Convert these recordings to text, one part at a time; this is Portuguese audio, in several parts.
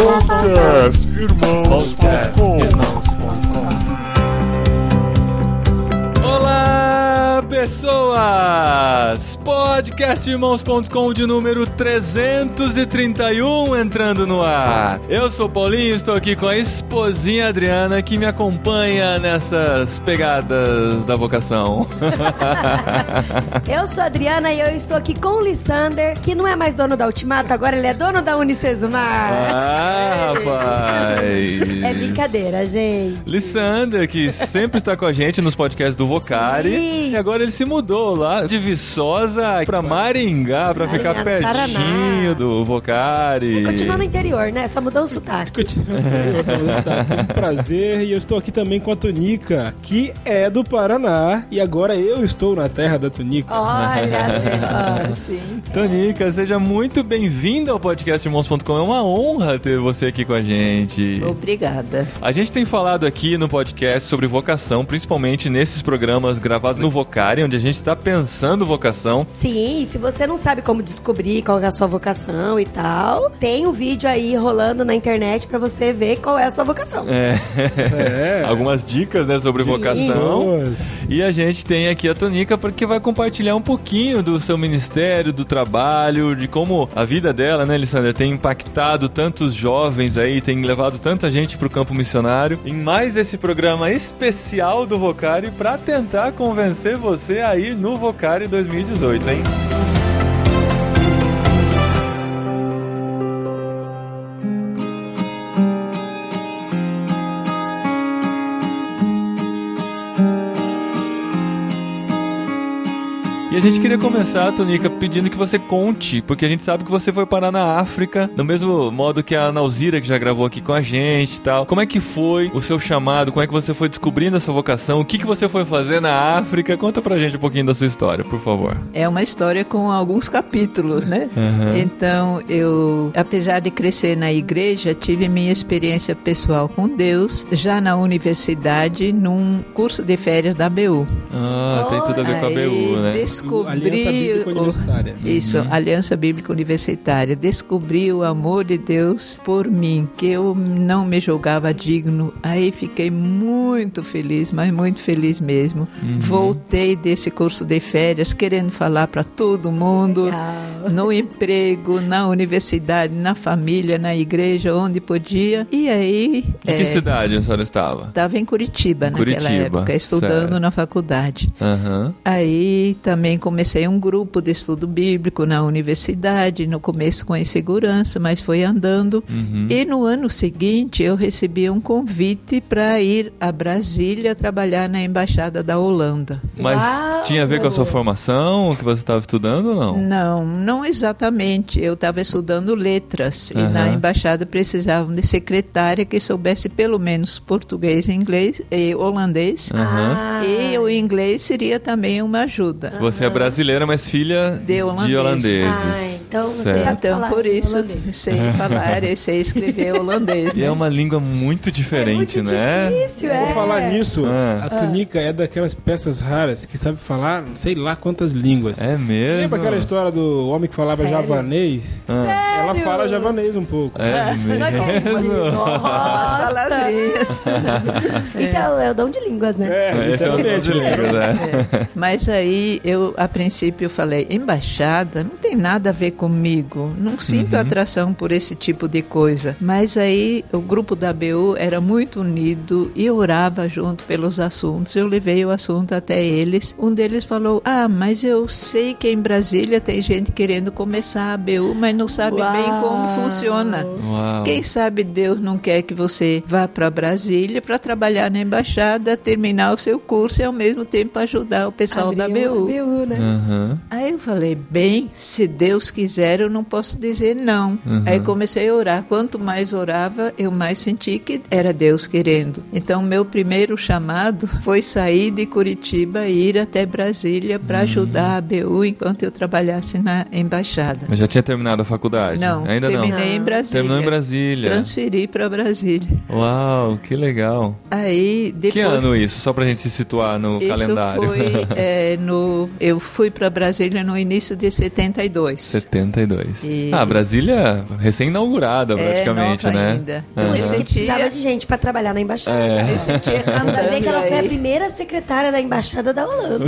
Podcast Irmãos.com Olá, pessoas! Podcastirmãos.com de número 331 entrando no ar. Eu sou o Paulinho, estou aqui com a esposinha Adriana que me acompanha nessas pegadas da vocação. Eu sou a Adriana e eu estou aqui com o Lissander, que não é mais dono da Ultimato, agora ele é dono da Unicesumar. Ah, rapaz! É brincadeira, gente. Lissander, que sempre está com a gente nos podcasts do Vocari. Sim. E agora ele se mudou lá de Viçosa pra Maringá, pra ficar Maringá, pertinho Paraná. do Vocari. Continua no interior, né? Só mudou o sotaque. Continuando, eu sou o Gustavo, um prazer e eu estou aqui também com a Tunica, que é do Paraná e agora eu estou na terra da Tunica. Olha só. Sim. Tonica, seja muito bem-vinda ao podcast Irmãos.com. É uma honra ter você aqui com a gente. Obrigada. A gente tem falado aqui no podcast sobre vocação, principalmente nesses programas gravados no Vocari, onde a gente está pensando vocação. Sim, se você não sabe como descobrir qual é a sua vocação e tal, tem um vídeo aí rolando na internet pra você ver qual é a sua vocação. É. É. Algumas dicas, né, sobre vocação. Nossa. E a gente tem aqui a Tonica porque vai compartilhar um pouquinho do seu ministério, do trabalho, de como a vida dela, né, Lissandra, tem impactado tantos jovens aí, tem levado tanta gente pro campo missionário. Em mais esse programa especial do Vocari para tentar convencer você a ir no Vocari 2018, hein? A gente queria começar, Tonica, pedindo que você conte, porque a gente sabe que você foi parar na África, do mesmo modo que a Nauzira, que já gravou aqui com a gente e tal. Como é que foi o seu chamado? Como é que você foi descobrindo a sua vocação? O que, que você foi fazer na África? Conta pra gente um pouquinho da sua história, por favor. É uma história com alguns capítulos, né? Uhum. Então, eu, apesar de crescer na igreja, tive minha experiência pessoal com Deus já na universidade, num curso de férias da ABU. Ah, tem tudo a ver com a BU, né? Descobri Aliança Bíblica Universitária. Isso, Aliança Bíblica Universitária. Descobri o amor de Deus por mim, que eu não me julgava digno. Aí fiquei muito feliz, mas muito feliz mesmo. Voltei desse curso de férias querendo falar para todo mundo, Legal. no emprego, na universidade, na família, na igreja, onde podia. E aí. Em que é, cidade a senhora estava? Estava em Curitiba naquela Curitiba, época, estudando certo. na faculdade. Aham. Aí também comecei um grupo de estudo bíblico na universidade, no começo com insegurança, mas foi andando. Uhum. E no ano seguinte eu recebi um convite para ir a Brasília trabalhar na embaixada da Holanda. Mas Uau! tinha a ver com a sua formação, o que você estava estudando ou não? Não, não exatamente. Eu estava estudando letras e Aham. na embaixada precisavam de secretária que soubesse pelo menos português, inglês e holandês. Ah, E o inglês seria também uma ajuda. Você é brasileira, mas filha De holandês. holandeses. Ah, então você Certo. sabe Então, por isso, holandês. sei falar e sei escrever holandês. E né? é uma língua muito diferente, é muito né? difícil, é. Vou falar nisso, Ah. a Tunica é daquelas peças raras que sabe falar sei lá quantas línguas. É mesmo? Lembra aquela história do homem que falava Sério? javanês? Ah, Ela fala javanês um pouco. é mesmo? As Nossa. palavrinhas. Isso é, o- é o dom de línguas, né? É, Esse é o literalmente, de né? línguas, né? É. Mas aí eu, a princípio, falei: embaixada não tem nada a ver comigo. Não sinto atração por esse tipo de coisa. Mas aí o grupo da BU era muito unido e orava junto pelos assuntos. Eu levei o assunto até eles. Um deles falou: Ah, mas eu sei que em Brasília tem gente querendo começar a BU, mas não sabe bem como Uau. funciona. Uau. Quem sabe Deus não quer que você vá para Brasília para trabalhar na embaixada, terminar o seu curso e ao mesmo tempo ajudar o pessoal da Abriu BU. Né? Aham. Aí eu falei, bem, se Deus quiser, eu não posso dizer não. Uhum. Aí comecei a orar. Quanto mais orava, eu mais senti que era Deus querendo. Então, meu primeiro chamado foi sair de Curitiba e ir até Brasília para Uhum. ajudar a BU enquanto eu trabalhasse na embaixada. Mas já tinha terminado a faculdade? Não, Ainda não. terminei em Brasília. Terminou em Brasília. Transferi para Brasília. Uau, que legal. Aí depois Que ano isso? Só pra gente se situar no isso calendário. foi é, no eu fui para Brasília no início de 72. 82. E- Ah, Brasília recém-inaugurada, praticamente, é nova né? ainda. Aham. Por isso que precisava de gente pra trabalhar na embaixada. É. Eu sentia Ainda bem que ela foi a primeira secretária da embaixada da Holanda.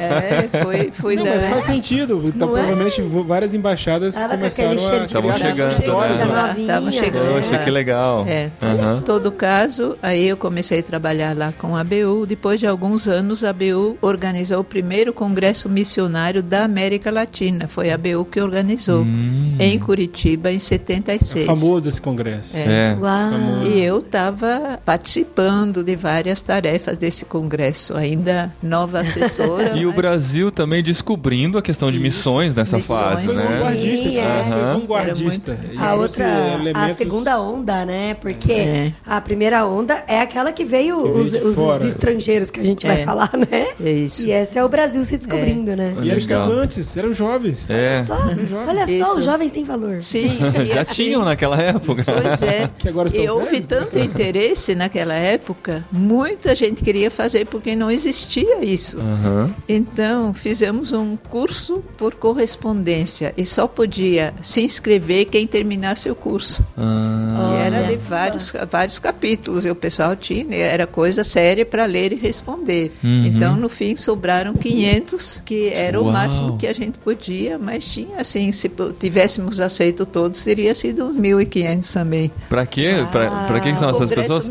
É, foi, foi Não, da... mas faz sentido. Então, é? provavelmente várias embaixadas Ela com começaram aquele cheiro a de Tavam criar chegando, né? da Estavam chegando. Poxa, que legal. É. Aham. Em todo caso, aí eu comecei a trabalhar lá com a ABU. Depois de alguns anos, a ABU organizou o primeiro congresso missionário da América Latina. Foi a ABU que organizou, Hum. em Curitiba, em 76. É famoso esse congresso. É. Uau. E eu estava participando de várias tarefas desse congresso, ainda nova assessora. E o mas- Brasil também descobrindo a questão de missões nessa Missões. fase, né? vanguardista, esse é. congresso foi vanguardista. E A outra, a elementos- segunda onda, né? Porque É. a primeira onda é aquela que veio, Que veio os, os estrangeiros que a gente vai É. falar, né? É isso. E esse é o Brasil se descobrindo, né? E eram estudantes, eram jovens. É. Só, jovens. olha só, os jovens têm valor. Sim. Já tinham naquela época. Pois é. Que agora estão e houve velhos, né? tanto interesse naquela época, muita gente queria fazer porque não existia isso. Aham. Então, fizemos um curso por correspondência e só podia se inscrever quem terminasse o curso. Ah, e era de Olha. vários, vários capítulos e o pessoal tinha, era coisa séria para ler e responder. Uhum. Então, no fim, sobraram 500, que era Uau. o máximo que a gente podia, mas tinha assim, se tivéssemos aceito todos, teria sido uns 1.500 também. pra quê? Pra, pra que são essas pessoas?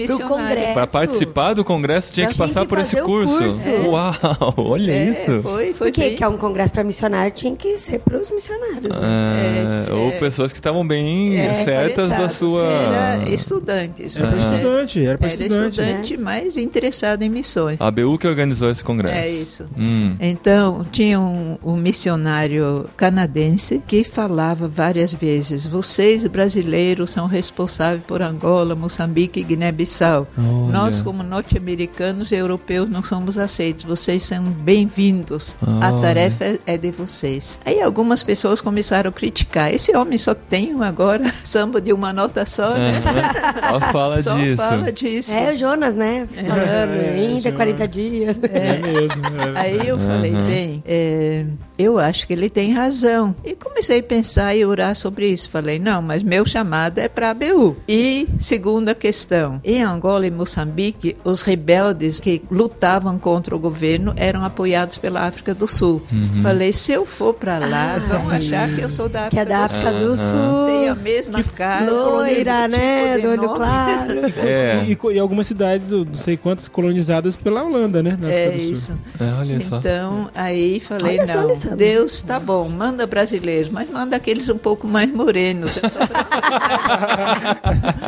Pra participar do congresso tinha que passar que por esse curso. curso. Uau, olha É, isso. Foi, foi Porque bem. que é um congresso para missionário tinha que ser para os missionários, né? Ah, É, ou é. pessoas que estavam bem É, certas da sua. Era estudantes. Era para né? estudante, era para estudante. estudante, mas interessado em missões. A ABU que organizou esse congresso. É isso. Hum. Então, tinha um, um missionário canadense que falava várias vezes: vocês brasileiros são responsáveis por Angola, Moçambique e Guiné-Bissau. Nós, como norte-americanos e europeus, não somos aceitos. Vocês são bem-vindos. A tarefa é- é de vocês. Aí algumas pessoas começaram a criticar. Esse homem só tem um agora samba de uma nota só, né? Só fala Só disso. fala disso. É o Jonas, né? Falando, É, ainda Jonas. 40 dias. É mesmo. é. Aí eu falei, bem, é, eu acho que ele tem razão. E comecei a pensar e orar sobre isso. Falei, não, mas meu chamado é para a ABU. E segunda questão, em Angola e Moçambique, os rebeldes que lutavam contra o governo eram apoiados pela África do Sul. Falei, se eu for para lá, vão achar que eu sou da Que África é da do África Sul. do Sul. Tem a mesma cara, Loira, né? tipo Do claro. É, E, e algumas cidades, não sei quantas, colonizadas pela Holanda, né? na É do isso. é, olha só. Então, aí falei, Olha só, Deus, tá bom, manda brasileiros, mas manda aqueles um pouco mais morenos. brasileira.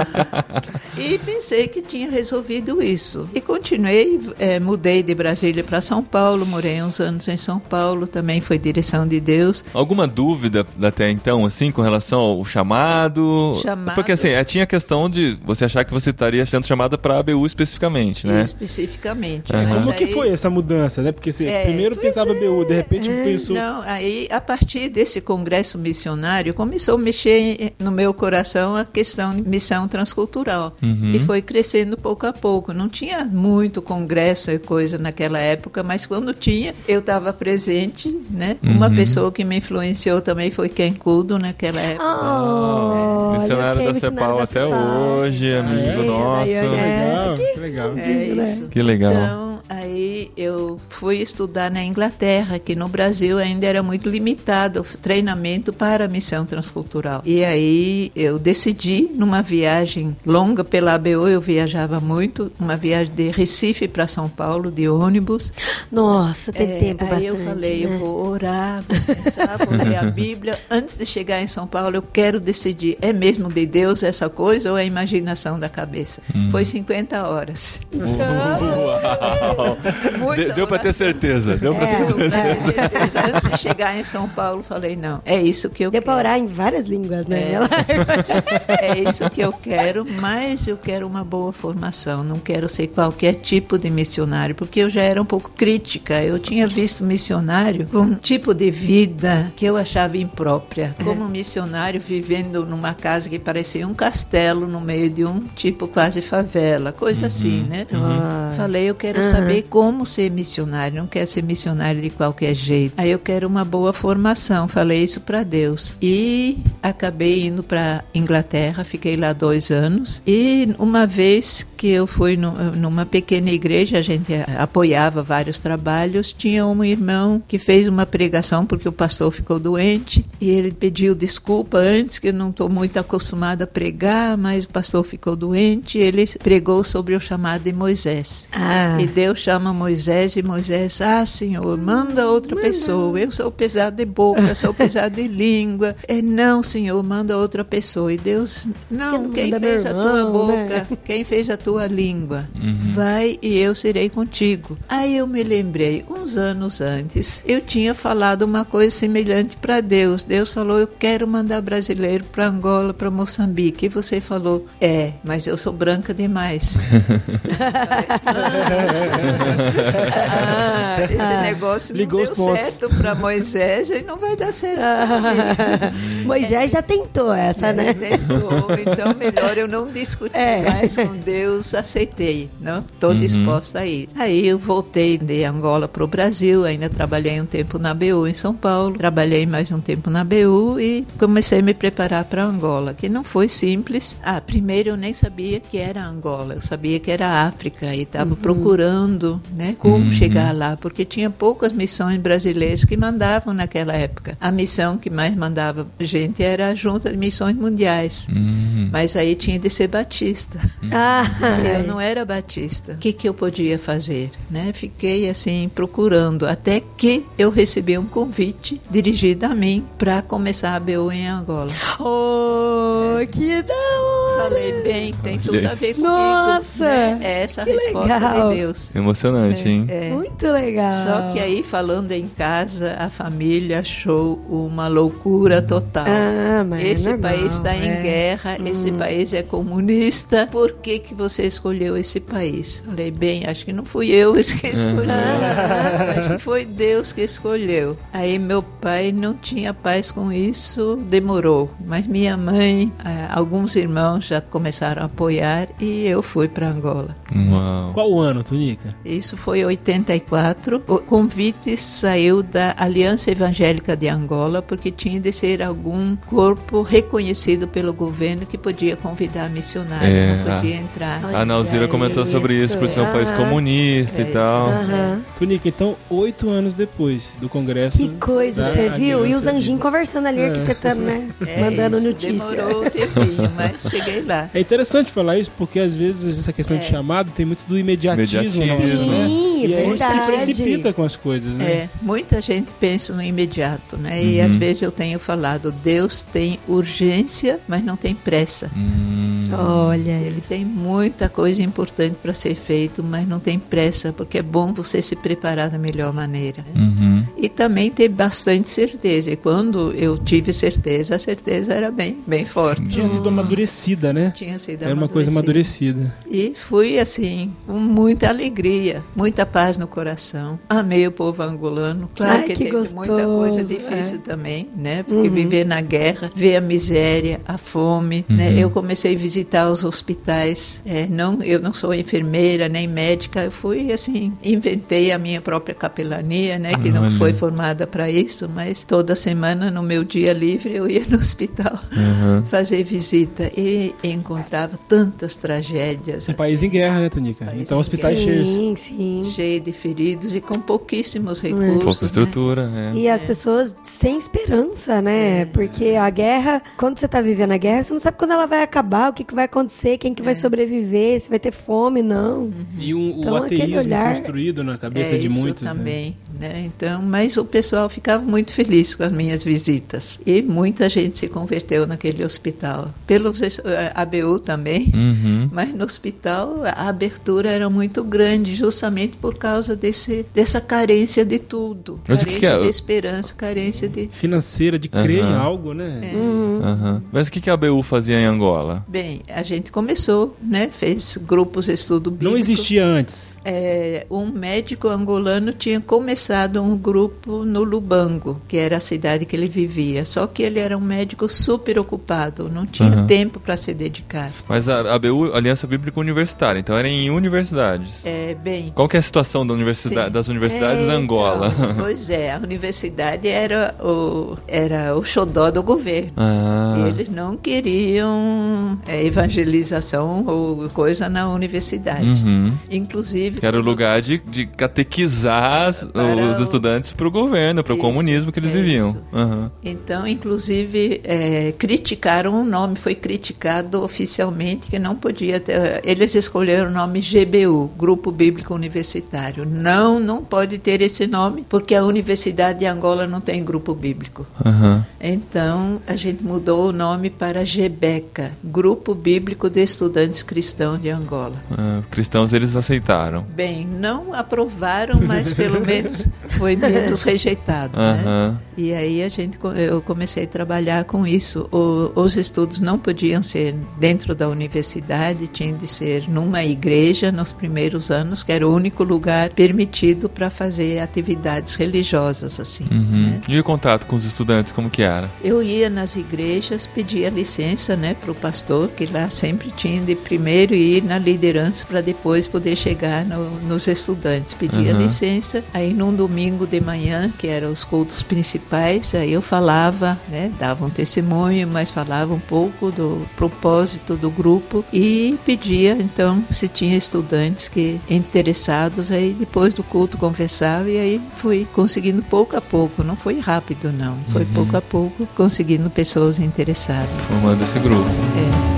e pensei que tinha resolvido isso. E continuei, eh, mudei de Brasília para São Paulo, morei uns anos em São Paulo, também foi direção de Deus. Alguma dúvida até então, assim, com relação ao chamado? Chamado. Porque assim, eh, tinha a questão de você achar que você estaria sendo chamada para a ABU especificamente, né? Especificamente. Mas Como que aí- foi essa mudança, né? Porque você É, primeiro pensava BU, de repente pensou. Não, aí a partir desse congresso missionário começou a mexer no meu coração a questão de missão transcultural Uhum. e foi crescendo pouco a pouco. Não tinha muito congresso e coisa naquela época, mas quando tinha eu estava presente, né? Uma Uhum. pessoa que me influenciou também foi Ken Kudo naquela época. Oh, missionário olha da CEPAL até hoje, amigo É, nosso. Daiane, é. legal, que legal. É né? isso. Que legal. Então, aí eu fui estudar na Inglaterra, que no Brasil ainda era muito limitado o treinamento para a missão transcultural. E aí eu decidi, numa viagem longa pela ABO, eu viajava muito, uma viagem de Recife para São Paulo, de ônibus. Nossa, teve É, tempo aí bastante. eu falei, né? eu vou orar, vou pensar, vou ler a Bíblia. Antes de chegar em São Paulo, eu quero decidir, é mesmo de Deus essa coisa ou é imaginação da cabeça? Foi 50 horas. Uau. Muita De- deu para ter certeza. Deu para É, ter certeza. com certeza. Antes de chegar em São Paulo, falei, não, é isso que eu Deu pra quero. orar em várias línguas, né? É. É isso que eu quero, mas eu quero uma boa formação. Não quero ser qualquer tipo de missionário, porque eu já era um pouco crítica. Eu tinha visto missionário com um tipo de vida que eu achava imprópria. Como um missionário vivendo numa casa que parecia um castelo no meio de um tipo quase favela, coisa assim, né? Falei, eu quero saber como ser missionário missionário, não quero ser missionário de qualquer jeito. Aí eu quero uma boa formação, falei isso para Deus. E acabei indo para Inglaterra, fiquei lá dois anos. E uma vez que eu fui no, numa pequena igreja, a gente apoiava vários trabalhos, tinha um irmão que fez uma pregação porque o pastor ficou doente e ele pediu desculpa antes, que eu não estou muito acostumada a pregar, mas o pastor ficou doente. Ele pregou sobre o chamado de Moisés. Ah. E Deus chama Moisés e Moisés, ah, Senhor, manda outra pessoa. Eu sou pesado de boca, sou pesado de língua. É, não, Senhor, manda outra pessoa. E Deus, não, não quem manda fez meu a tua irmão, boca, né? quem fez a tua língua, vai e eu serei contigo. Aí eu me lembrei, uns anos antes, eu tinha falado uma coisa semelhante para Deus. Deus falou, eu quero mandar brasileiro para Angola, para Moçambique. E você falou, é, mas eu sou branca demais. ah, esse negócio não Ligou deu os pontos. certo para Moisés e não vai dar certo. Moisés já tentou essa, né? Tentou, então melhor eu não discutir É. mais com Deus, aceitei, não? Estou disposta a ir. Aí eu voltei de Angola para o Brasil, ainda trabalhei um tempo na BU em São Paulo, trabalhei mais um tempo na BU e comecei a me preparar para Angola, que não foi simples. Ah, primeiro eu nem sabia que era Angola, eu sabia que era África e estava procurando, né, como chegar lá, porque tinha poucas missões brasileiras que mandavam naquela época. A missão que mais mandava gente era a Junta de Missões Mundiais. Hum. Mas aí tinha de ser batista. Ah, Eu não era batista. O que, que eu podia fazer? Né? Fiquei assim procurando até que eu recebi um convite dirigido a mim para começar a BU em Angola. oh, que da hora! Falei bem, tem tudo a ver comigo. Nossa, né? É essa a que resposta legal. de Deus. Emocionante, hein? É. Muito legal. Só que aí, falando em casa, a família achou uma loucura total. Ah, mas é esse normal, país está em é. guerra, esse país é comunista. Por que, que você escolheu esse país? Falei, bem, acho que não fui eu que escolhi. acho que foi Deus que escolheu. Aí meu pai não tinha paz com isso, demorou. Mas minha mãe, ah, alguns irmãos já começaram a apoiar e eu fui para Angola. Uau. Qual o ano, Tunica? Isso foi em 84. O convite saiu da Aliança Evangélica de Angola, porque tinha de ser algum corpo reconhecido pelo governo que podia convidar missionário, É, não podia a- entrar. A Nauzira isso. comentou sobre isso, por ser um país comunista É e tal. Aham. Tunica, então, oito anos depois do congresso. Que coisa, você viu? E os anjinhos conversando ali, É. arquitetando, né? É Mandando isso, notícia. Demorou um tempinho, mas cheguei lá. É interessante falar isso porque às vezes essa questão de É. chamado tem muito do imediatismo, Imediatismo. nosso, né? Sim, E aí a gente se verdade. precipita com as coisas, né? É, muita gente pensa no imediato, né? E às vezes eu tenho falado, Deus tem urgência, mas não tem pressa. Hum. Olha Ele isso. tem muita coisa importante para ser feito, mas não tem pressa, porque é bom você se preparar da melhor maneira. né? Uhum. E também ter bastante certeza. E quando eu tive certeza, a certeza era bem, bem forte. Tinha sido amadurecida, né? Tinha sido Era uma coisa amadurecida. E fui assim, com muita alegria, muita paz no coração. Amei o povo angolano. Claro Ai, que, que teve muita coisa gostoso, difícil é. também, né? Porque viver na guerra, ver a miséria, a fome, né? Eu comecei a visitar os hospitais. É, não, eu não sou enfermeira nem médica. Eu fui assim, inventei a minha própria capelania, né? Que não Olha. foi formada para isso, mas toda semana no meu dia livre eu ia no hospital Uhum. fazer visita e encontrava tantas tragédias. Um país em guerra, né, Tunica? País Então hospitais cheios. Sim, sim. cheio de feridos e com pouquíssimos recursos. Pouca né? estrutura, né? E as pessoas sem esperança, né? Porque a guerra, quando você tá vivendo a guerra, você não sabe quando ela vai acabar, o que, que vai acontecer, quem que vai sobreviver, se vai ter fome, não. E um, Então, o aquele ateísmo olhar- construído na cabeça É de isso muitos. né? também, né? Então, mas o pessoal ficava muito feliz com as minhas visitas e muita gente se converteu naquele hospital. Pelo eh, ABU também. Uhum. Mas no hospital a abertura era muito grande, justamente por causa desse, dessa carência de tudo. Mas o que carência que é? de esperança, carência de. Financeira, de crer Aham. em algo, né? Aham. Mas o que que a ABU fazia em Angola? Bem, a gente começou, né? Fez grupos de estudo bíblico. Não existia antes. É, um médico angolano tinha começado um grupo no Lubango, que era a cidade que ele vivia. Só que ele era um médico super ocupado, não tinha Uhum. tempo para se dedicar. Mas a ABU, Aliança Bíblica Universitária, então era em universidades. É, bem, Qual que é a situação da universidade, das universidades É, da Angola? Então, pois é, a universidade era o, era o xodó do governo. Ah, eles não queriam é, evangelização ou coisa na universidade. uhum. Inclusive. Que era o lugar de, de catequizar Para os o- estudantes para o governo, para o comunismo que eles é viviam. Aham. Então, inclusive, é, criticaram o nome, foi criticado oficialmente que não podia ter. Eles escolheram o nome GBU, Grupo Bíblico Universitário. Não, não pode ter esse nome, porque a Universidade de Angola não tem grupo bíblico. Aham. Então, a gente mudou o nome para GBECA, Grupo Bíblico de Estudantes Cristãos de Angola. Ah, cristãos eles aceitaram. Bem, não aprovaram, mas pelo menos foi menos rejeitado. né? Aham. E aí a gente, eu comecei a trabalhar com isso. O- os estudos não podiam ser dentro da universidade, tinha de ser numa igreja nos primeiros anos, que era o único lugar permitido para fazer atividades religiosas assim. Uhum. né? E o contato com os estudantes, como que era? Eu ia nas igrejas, pedia licença, né, para o pastor, que lá sempre tinha de primeiro ir na liderança para depois poder chegar no- nos estudantes. Pedia Uhum. licença. Aí num domingo de manhã, que eram os cultos principais, aí eu falava, né, dava um testemunho, mas falava um pouco do propósito do grupo e pedia então se tinha estudantes que interessados. Aí depois do culto conversava e aí fui conseguindo pouco a pouco. Não foi rápido não, foi Uhum. pouco a pouco conseguindo pessoas interessadas. Formando esse grupo. É.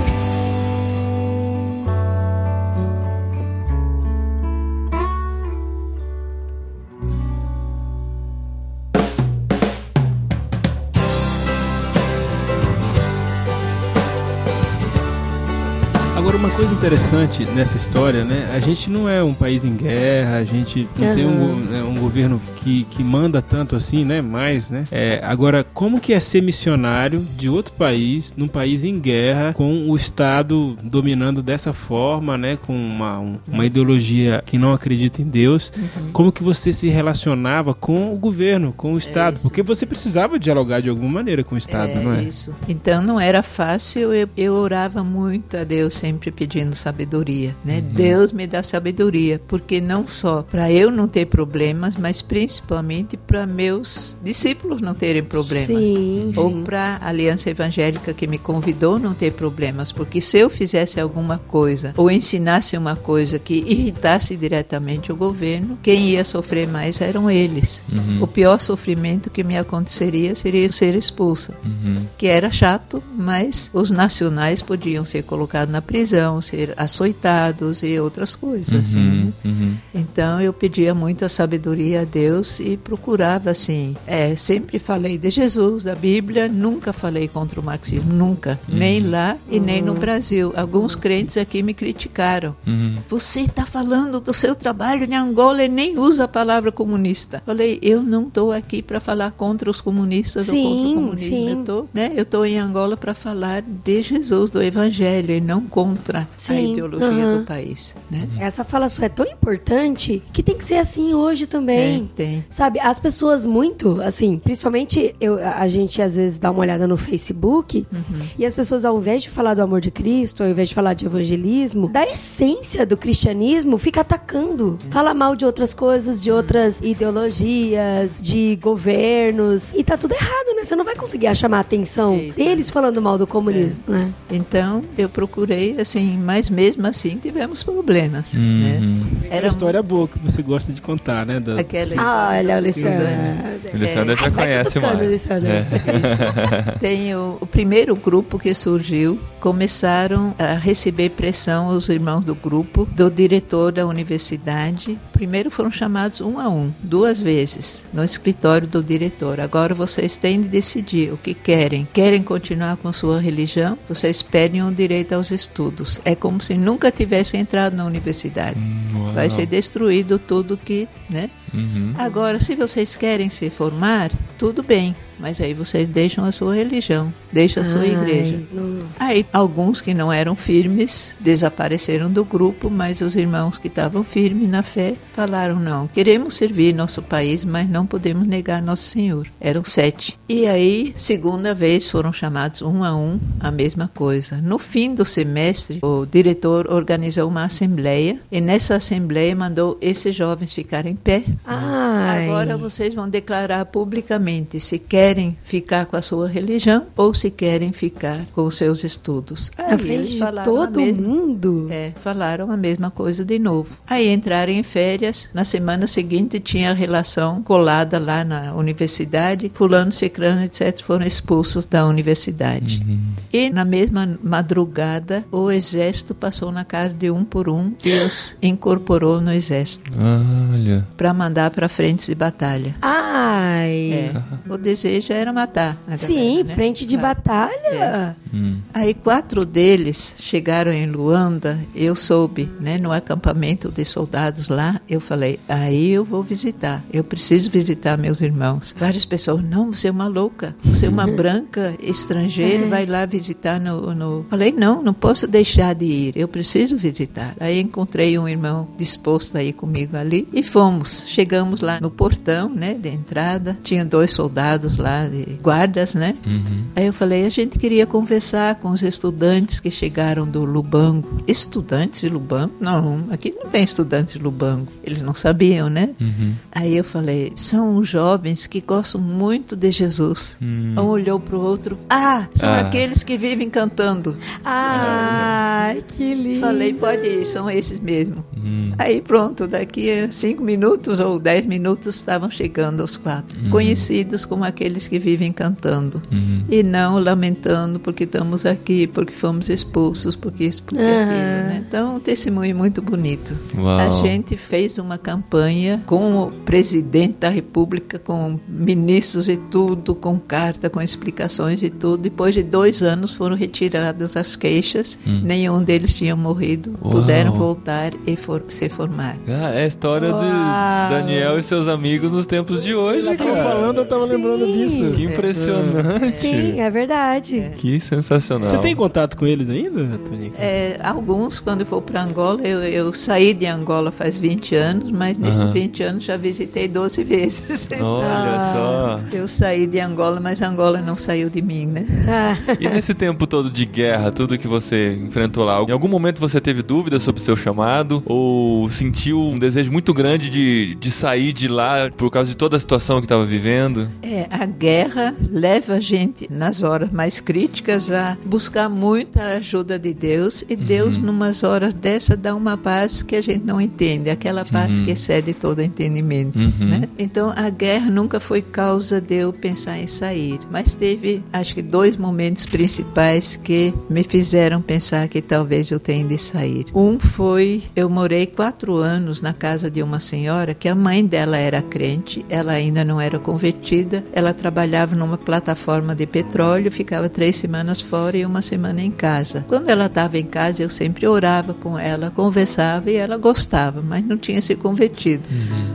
uma coisa interessante nessa história, né? A gente não é um país em guerra, a gente não tem um, né, um governo que, que manda tanto assim, né? Mais, né? É, agora, como que é ser missionário de outro país, num país em guerra, com o Estado dominando dessa forma, né? Com uma, um- uma ideologia que não acredita em Deus. Como que você se relacionava com o governo, com o Estado? isso. Porque você precisava dialogar de alguma maneira com o Estado, não é? Isso. Então não era fácil, eu, eu orava muito a Deus, sempre pedindo sabedoria, né? Uhum. Deus me dá sabedoria, porque não só para eu não ter problemas, mas principalmente para meus discípulos não terem problemas. Sim, Ou para a Aliança Evangélica que me convidou não ter problemas, porque se eu fizesse alguma coisa ou ensinasse uma coisa que irritasse diretamente o governo, quem ia sofrer mais eram eles. Uhum. O pior sofrimento que me aconteceria seria eu ser expulsa, Uhum. que era chato, mas os nacionais podiam ser colocados na prisão, ser açoitados e outras coisas. assim, né? Uhum. Uhum. Então eu pedia muita sabedoria a Deus e procurava assim. É, sempre falei de Jesus, da Bíblia, nunca falei contra o marxismo, nunca, nem lá e nem no Brasil. Alguns crentes aqui me criticaram. Uhum. Você está falando do seu trabalho em Angola e nem usa a palavra comunista. Falei, eu não estou aqui para falar contra os comunistas ou contra Sim, o comunismo. sim. Eu estou né, eu tô em Angola para falar de Jesus, do Evangelho, e não contra a Sim, ideologia aham. do país. Né? Essa fala sua é tão importante que tem que ser assim hoje também. É, tem. Sabe, as pessoas muito, assim, principalmente eu, a gente às vezes dá uma olhada no Facebook Uhum. e as pessoas, ao invés de falar do amor de Cristo, ao invés de falar de evangelismo, da essência do cristianismo, fica atacando. Fala mal de outras coisas, de outras ideologias, de governos. E tá tudo errado, né? Você não vai conseguir chamar a atenção Isso. deles falando mal do comunismo, né? Então eu procurei, assim, mas mesmo assim tivemos problemas. Uhum. Né? Era uma história boa que você gosta de contar, né? Da... Aquela Ah, olha. Alessandra. O Alessandro já vai conhece cutucando, mais. Alessandra. É. Tem o, o primeiro grupo que surgiu, começaram a receber pressão os irmãos do grupo, do diretor da universidade. Primeiro foram chamados um a um, duas vezes, no escritório do diretor. Agora vocês têm de decidir o que querem. Querem continuar com sua religião? Vocês perdem o direito aos estudos. É como se nunca tivessem entrado na universidade. Uau. Vai ser destruído tudo que, né? Uhum. Agora, se vocês querem se formar, tudo bem, mas aí vocês deixam a sua religião, deixam a sua Ai, igreja. não- Aí, alguns que não eram firmes desapareceram do grupo, mas os irmãos que estavam firmes na fé falaram: não, queremos servir nosso país, mas não podemos negar nosso Senhor. Eram sete. E aí, segunda vez, foram chamados um a um, a mesma coisa. No fim do semestre, o diretor organizou uma assembleia e nessa assembleia mandou esses jovens ficarem em pé. Ai. Agora vocês vão declarar publicamente se querem ficar com a sua religião ou se querem ficar com os seus estudos. Aí frente eles de falaram a todo mesma- mundo. É, falaram a mesma coisa de novo. Aí entraram em férias. Na semana seguinte tinha a relação colada lá na universidade. Fulano, ciclano, etc. foram expulsos da universidade. E na mesma madrugada o exército passou na casa de um por um e os incorporou no exército Olha. para mandar para frentes de batalha. Ai. É, o desejo era matar. Sim, galera, né? frente de Ah. batalha. Hum. Aí quatro deles chegaram em Luanda, eu soube, né, no acampamento de soldados lá, eu falei, aí eu vou visitar, eu preciso visitar meus irmãos. Várias pessoas, não, você é uma louca, você é uma branca estrangeira, vai lá visitar no, no... Falei, não, não posso deixar de ir, eu preciso visitar. Aí encontrei um irmão disposto a ir comigo ali e fomos. Chegamos lá no portão, né, de entrada, tinha dois soldados lá, de guardas, né, Uhum. Aí eu falei, a gente queria conversar com os estudantes que chegaram do Lubango. Estudantes de Lubango? Não, aqui não tem estudantes de Lubango. Eles não sabiam, né? Uhum. Aí eu falei, são jovens que gostam muito de Jesus. Hum. Um olhou para o outro, ah, são Ah. aqueles que vivem cantando. Ai, que lindo. Falei, pode ir, são esses mesmo. Hum. Aí pronto, daqui a cinco minutos ou dez minutos estavam chegando os quatro, conhecidos como aqueles que vivem cantando Uhum. e não lamentando porque estamos aqui, porque fomos expulsos, porque isso, porque Aham. aquilo. Né? Então, um testemunho muito bonito. Uau. A gente fez uma campanha com o presidente da República, com ministros e tudo, com carta, com explicações e tudo. Depois de dois anos foram retiradas as queixas, nenhum deles tinha morrido, Uau. puderam voltar e for- se formar. Ah, é a história Uau. de Daniel e seus amigos nos tempos de hoje, cara. falando, eu tava lembrando disso. Que impressionante. Sim, é verdade. Que sensacional. Você tem contato com eles ainda, Tonica? É, alguns, quando eu for para Angola, eu, eu saí de Angola faz 20 anos, mas nesses Aham. 20 anos já visitei 12 vezes. Olha só. Eu saí de Angola, mas Angola não saiu de mim, né? Ah, E nesse tempo todo de guerra, tudo que você enfrentou lá, em algum momento você teve dúvidas sobre o seu chamado? Ou sentiu um desejo muito grande de, de sair de lá por causa de toda a situação que estava vivendo? É, a guerra leva a gente, nas horas mais críticas, a buscar muita ajuda de Deus. E Deus, numas horas dessa, dá uma paz que a gente não entende, aquela paz que excede todo entendimento. Uhum. Né? Então, a guerra nunca foi causa de eu pensar em sair. Mas teve, acho que, dois momentos principais que me fizeram pensar que talvez eu tenha de sair. Um foi, eu morei quatro anos na casa de uma senhora que a mãe dela era crente, ela ainda não era convertida, ela trabalhava numa plataforma de petróleo, ficava três semanas fora e uma semana em casa. Quando ela estava em casa, eu sempre orava com ela, conversava e ela gostava, mas não tinha se convertido.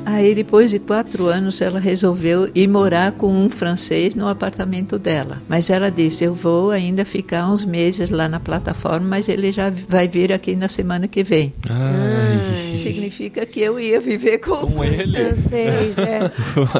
Aí, depois de quatro anos, ela resolveu ir morar com um francês no apartamento dela. Mas ela disse: Eu vou ainda ficar uns meses lá na plataforma, mas ele já vai vir aqui na semana que vem. Ai. Significa que eu ia viver com, Com o francês. ele? francês, é.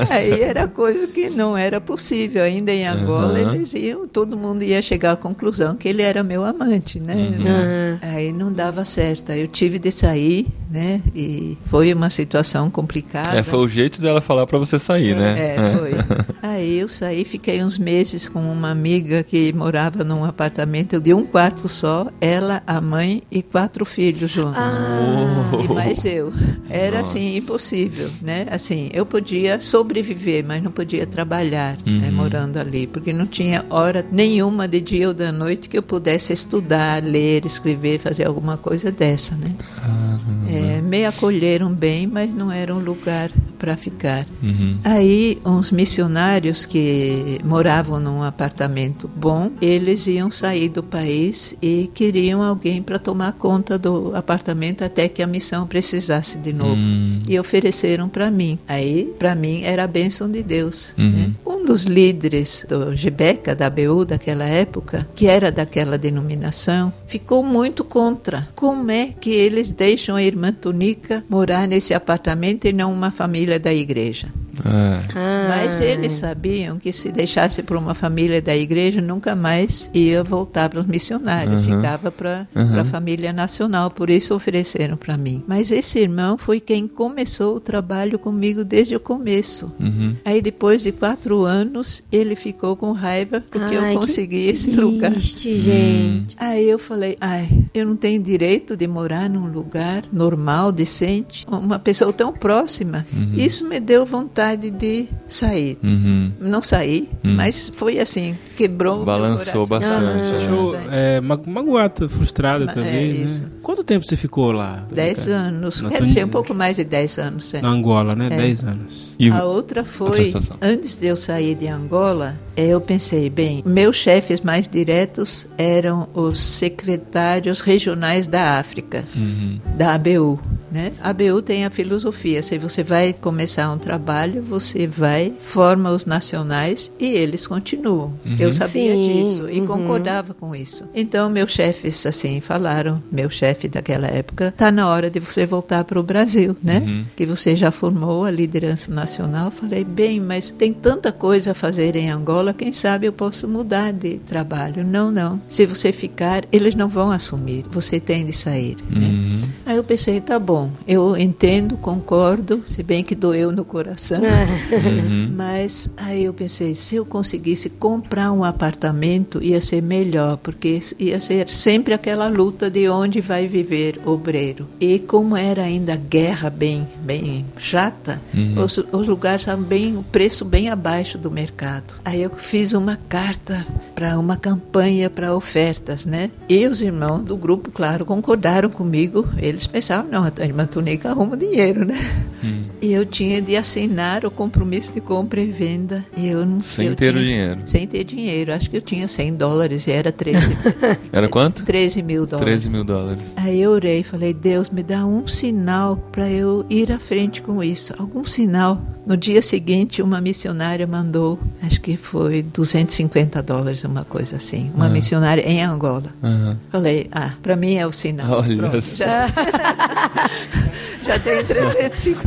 Aí era coisa que não era possível. Ainda em Angola, Aham. eles iam, todo mundo ia chegar à conclusão que ele era meu amante, né? Aham. Aí não dava certo. Aí eu tive de sair, né? E foi uma situação complicada. É, foi o jeito dela falar pra você sair, né? É, foi. Aí eu saí, fiquei uns meses com uma amiga que morava num apartamento de um quarto só, ela, a mãe e quatro filhos juntos. E mais eu. Era assim, impossível, né? Assim, eu podia sobreviver, mas não podia trabalhar, né, Uhum. morando ali, porque não tinha hora nenhuma de dia ou da noite que eu pudesse estudar, ler, escrever, fazer alguma coisa dessa, né? É, me acolheram bem, mas não era um lugar para ficar. Uhum. Aí, uns missionários que moravam num apartamento bom, eles iam sair do país e queriam alguém para tomar conta do apartamento até que a missão precisasse de novo. Hum. E ofereceram para mim. Aí, para mim, era a bênção de Deus. Uhum. né? Um dos líderes do Gibeca, da BU daquela época, que era daquela denominação, ficou muito contra. Como é que eles deixam a irmã Tunica morar nesse apartamento e não uma família da igreja? É. Ah. Mas eles sabiam que se deixasse para uma família da igreja, nunca mais ia voltar para os missionários, Uhum. ficava para Uhum. a família nacional, por isso ofereceram para mim. Mas esse irmão foi quem começou o trabalho comigo desde o começo. Uhum. Aí depois de quatro anos, ele ficou com raiva porque Ai, eu que consegui esse lugar. triste, gente. Aí eu falei, ai, eu não tenho direito de morar num lugar normal, decente, uma pessoa tão próxima. Isso me deu vontade de sair. Uhum. Não saí, Hum. mas foi assim, quebrou Balançou bastante, Ah, é, ma- magoada, frustrada, Ma- talvez, é, isso. né? Quanto tempo você ficou lá? Dez anos, quer dizer, um pouco mais de dez anos. é. Na Angola, né? É. Dez anos. E A outra foi, Outra antes de eu sair de Angola, eh, eu pensei, bem, meus chefes mais diretos eram os secretários regionais da África, Uhum. da ABU. Né? A ABU tem a filosofia, se você vai começar um trabalho, você vai, forma os nacionais e eles continuam. Eu sabia Sim, disso e uhum. concordava com isso. Então, meus chefes, assim, falaram, meu chefe daquela época, tá na hora de você voltar para o Brasil, né? Uhum. que você já formou a liderança nacional. Falei, bem, mas tem tanta coisa a fazer em Angola, quem sabe eu posso mudar de trabalho. Não, não. Se você ficar, eles não vão assumir. Você tem de sair. né? Uhum. Aí eu pensei, tá bom, eu entendo, concordo, se bem que doeu no coração. Uhum. Mas aí eu pensei, se eu conseguisse comprar um apartamento, ia ser melhor, porque ia ser sempre aquela luta de onde vai viver o obreiro. E como era ainda guerra bem, bem chata, Uhum. os, os lugares estavam bem, o preço bem abaixo do mercado. Aí eu fiz uma carta para uma campanha para ofertas, né? E os irmãos do grupo, claro, concordaram comigo. Eles pensavam, não, a irmã Tunica arruma dinheiro, né? Hum. E eu tinha de assinar o compromisso de compra e venda. E eu não Sem eu ter o tinha- dinheiro. Sem ter dinheiro. Acho que eu tinha 100 dólares e era 13, Era quanto? 13 mil dólares. 13 mil dólares. Aí eu orei e falei, Deus, me dá um sinal para eu ir à frente com isso. Algum sinal. No dia seguinte, uma missionária mandou, acho que foi 250 dólares, uma coisa assim. Uma Ah. missionária em Angola. Aham. Falei, ah, para mim é o sinal. Olha Pronto, já, já tenho 350.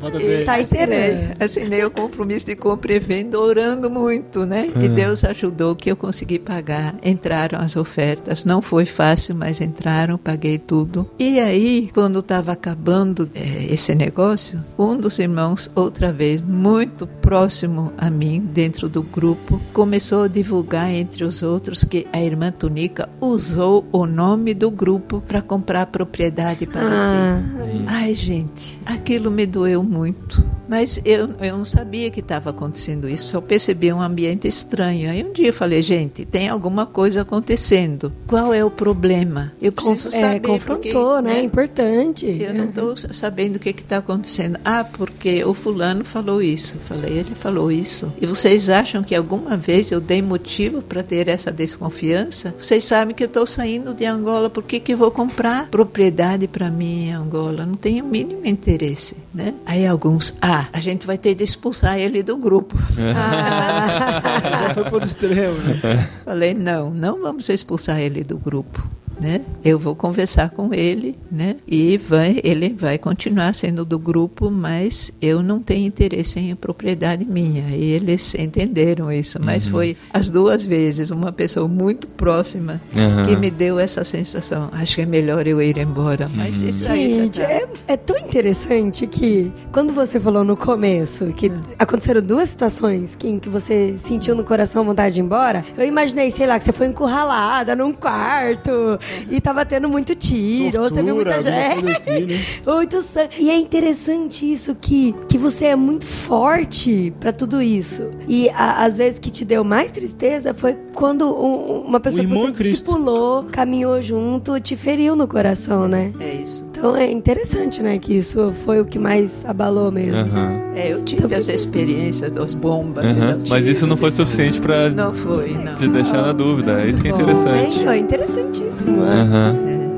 Falta E dez. Tá assinei, assinei o compromisso de compra e venda, orando muito, né? E Deus ajudou que eu consegui pagar. Entraram as ofertas. Não foi fácil, mas entraram, paguei tudo. E aí, quando estava acabando eh, esse negócio, um dos irmãos, outra vez, muito próximo a mim, dentro do grupo, começou a divulgar entre os outros que a irmã Tunica usou o nome do grupo para comprar propriedade para si. Ah, Ai, gente, aquilo me doeu muito. Mas eu, eu não sabia que estava acontecendo isso, só percebi um ambiente estranho. Aí um dia eu falei, gente, tem alguma coisa acontecendo. Qual é o problema? Eu preciso conf- é, saber. confrontou, porque, né? Importante. Eu não estou sabendo o que está acontecendo. Ah, porque o fulano falou isso. Eu falei, ele falou isso. E vocês acham que alguma vez eu dei motivo para ter essa desconfiança? Vocês sabem que eu estou saindo de Angola, por que, que eu vou comprar propriedade para mim em Angola? Não tenho o mínimo interesse, né? Aí alguns, ah, a gente vai ter de expulsar ele do grupo. Já foi pro outro extremo, né? Falei, não, não vamos expulsar ele do grupo. Né? Eu vou conversar com ele, né? E vai, ele vai continuar sendo do grupo, mas eu não tenho interesse em propriedade minha. E eles entenderam isso, mas foi as duas vezes uma pessoa muito próxima Aham. que me deu essa sensação. Acho que é melhor eu ir embora. Mas isso aí Gente, tá. é, é tão interessante que quando você falou no começo que aconteceram duas situações que, em que você sentiu no coração vontade de ir embora, eu imaginei, sei lá, que você foi encurralada num quarto e tava tendo muito tiro, ou você viu muita Tortura, gente. assim, né? Muito sangue. E é interessante isso que, que você é muito forte pra tudo isso. E a- às vezes que te deu mais tristeza foi quando um- uma pessoa que você discipulou, caminhou junto, te feriu no coração, né? É isso. Então é interessante, né? Que isso foi o que mais abalou mesmo. Aham. É, eu tive as experiências das bombas. e dos Mas isso não foi suficiente pra Não foi, não. te deixar na dúvida. É isso que é Bom, interessante. É, é interessantíssimo. Aham. É.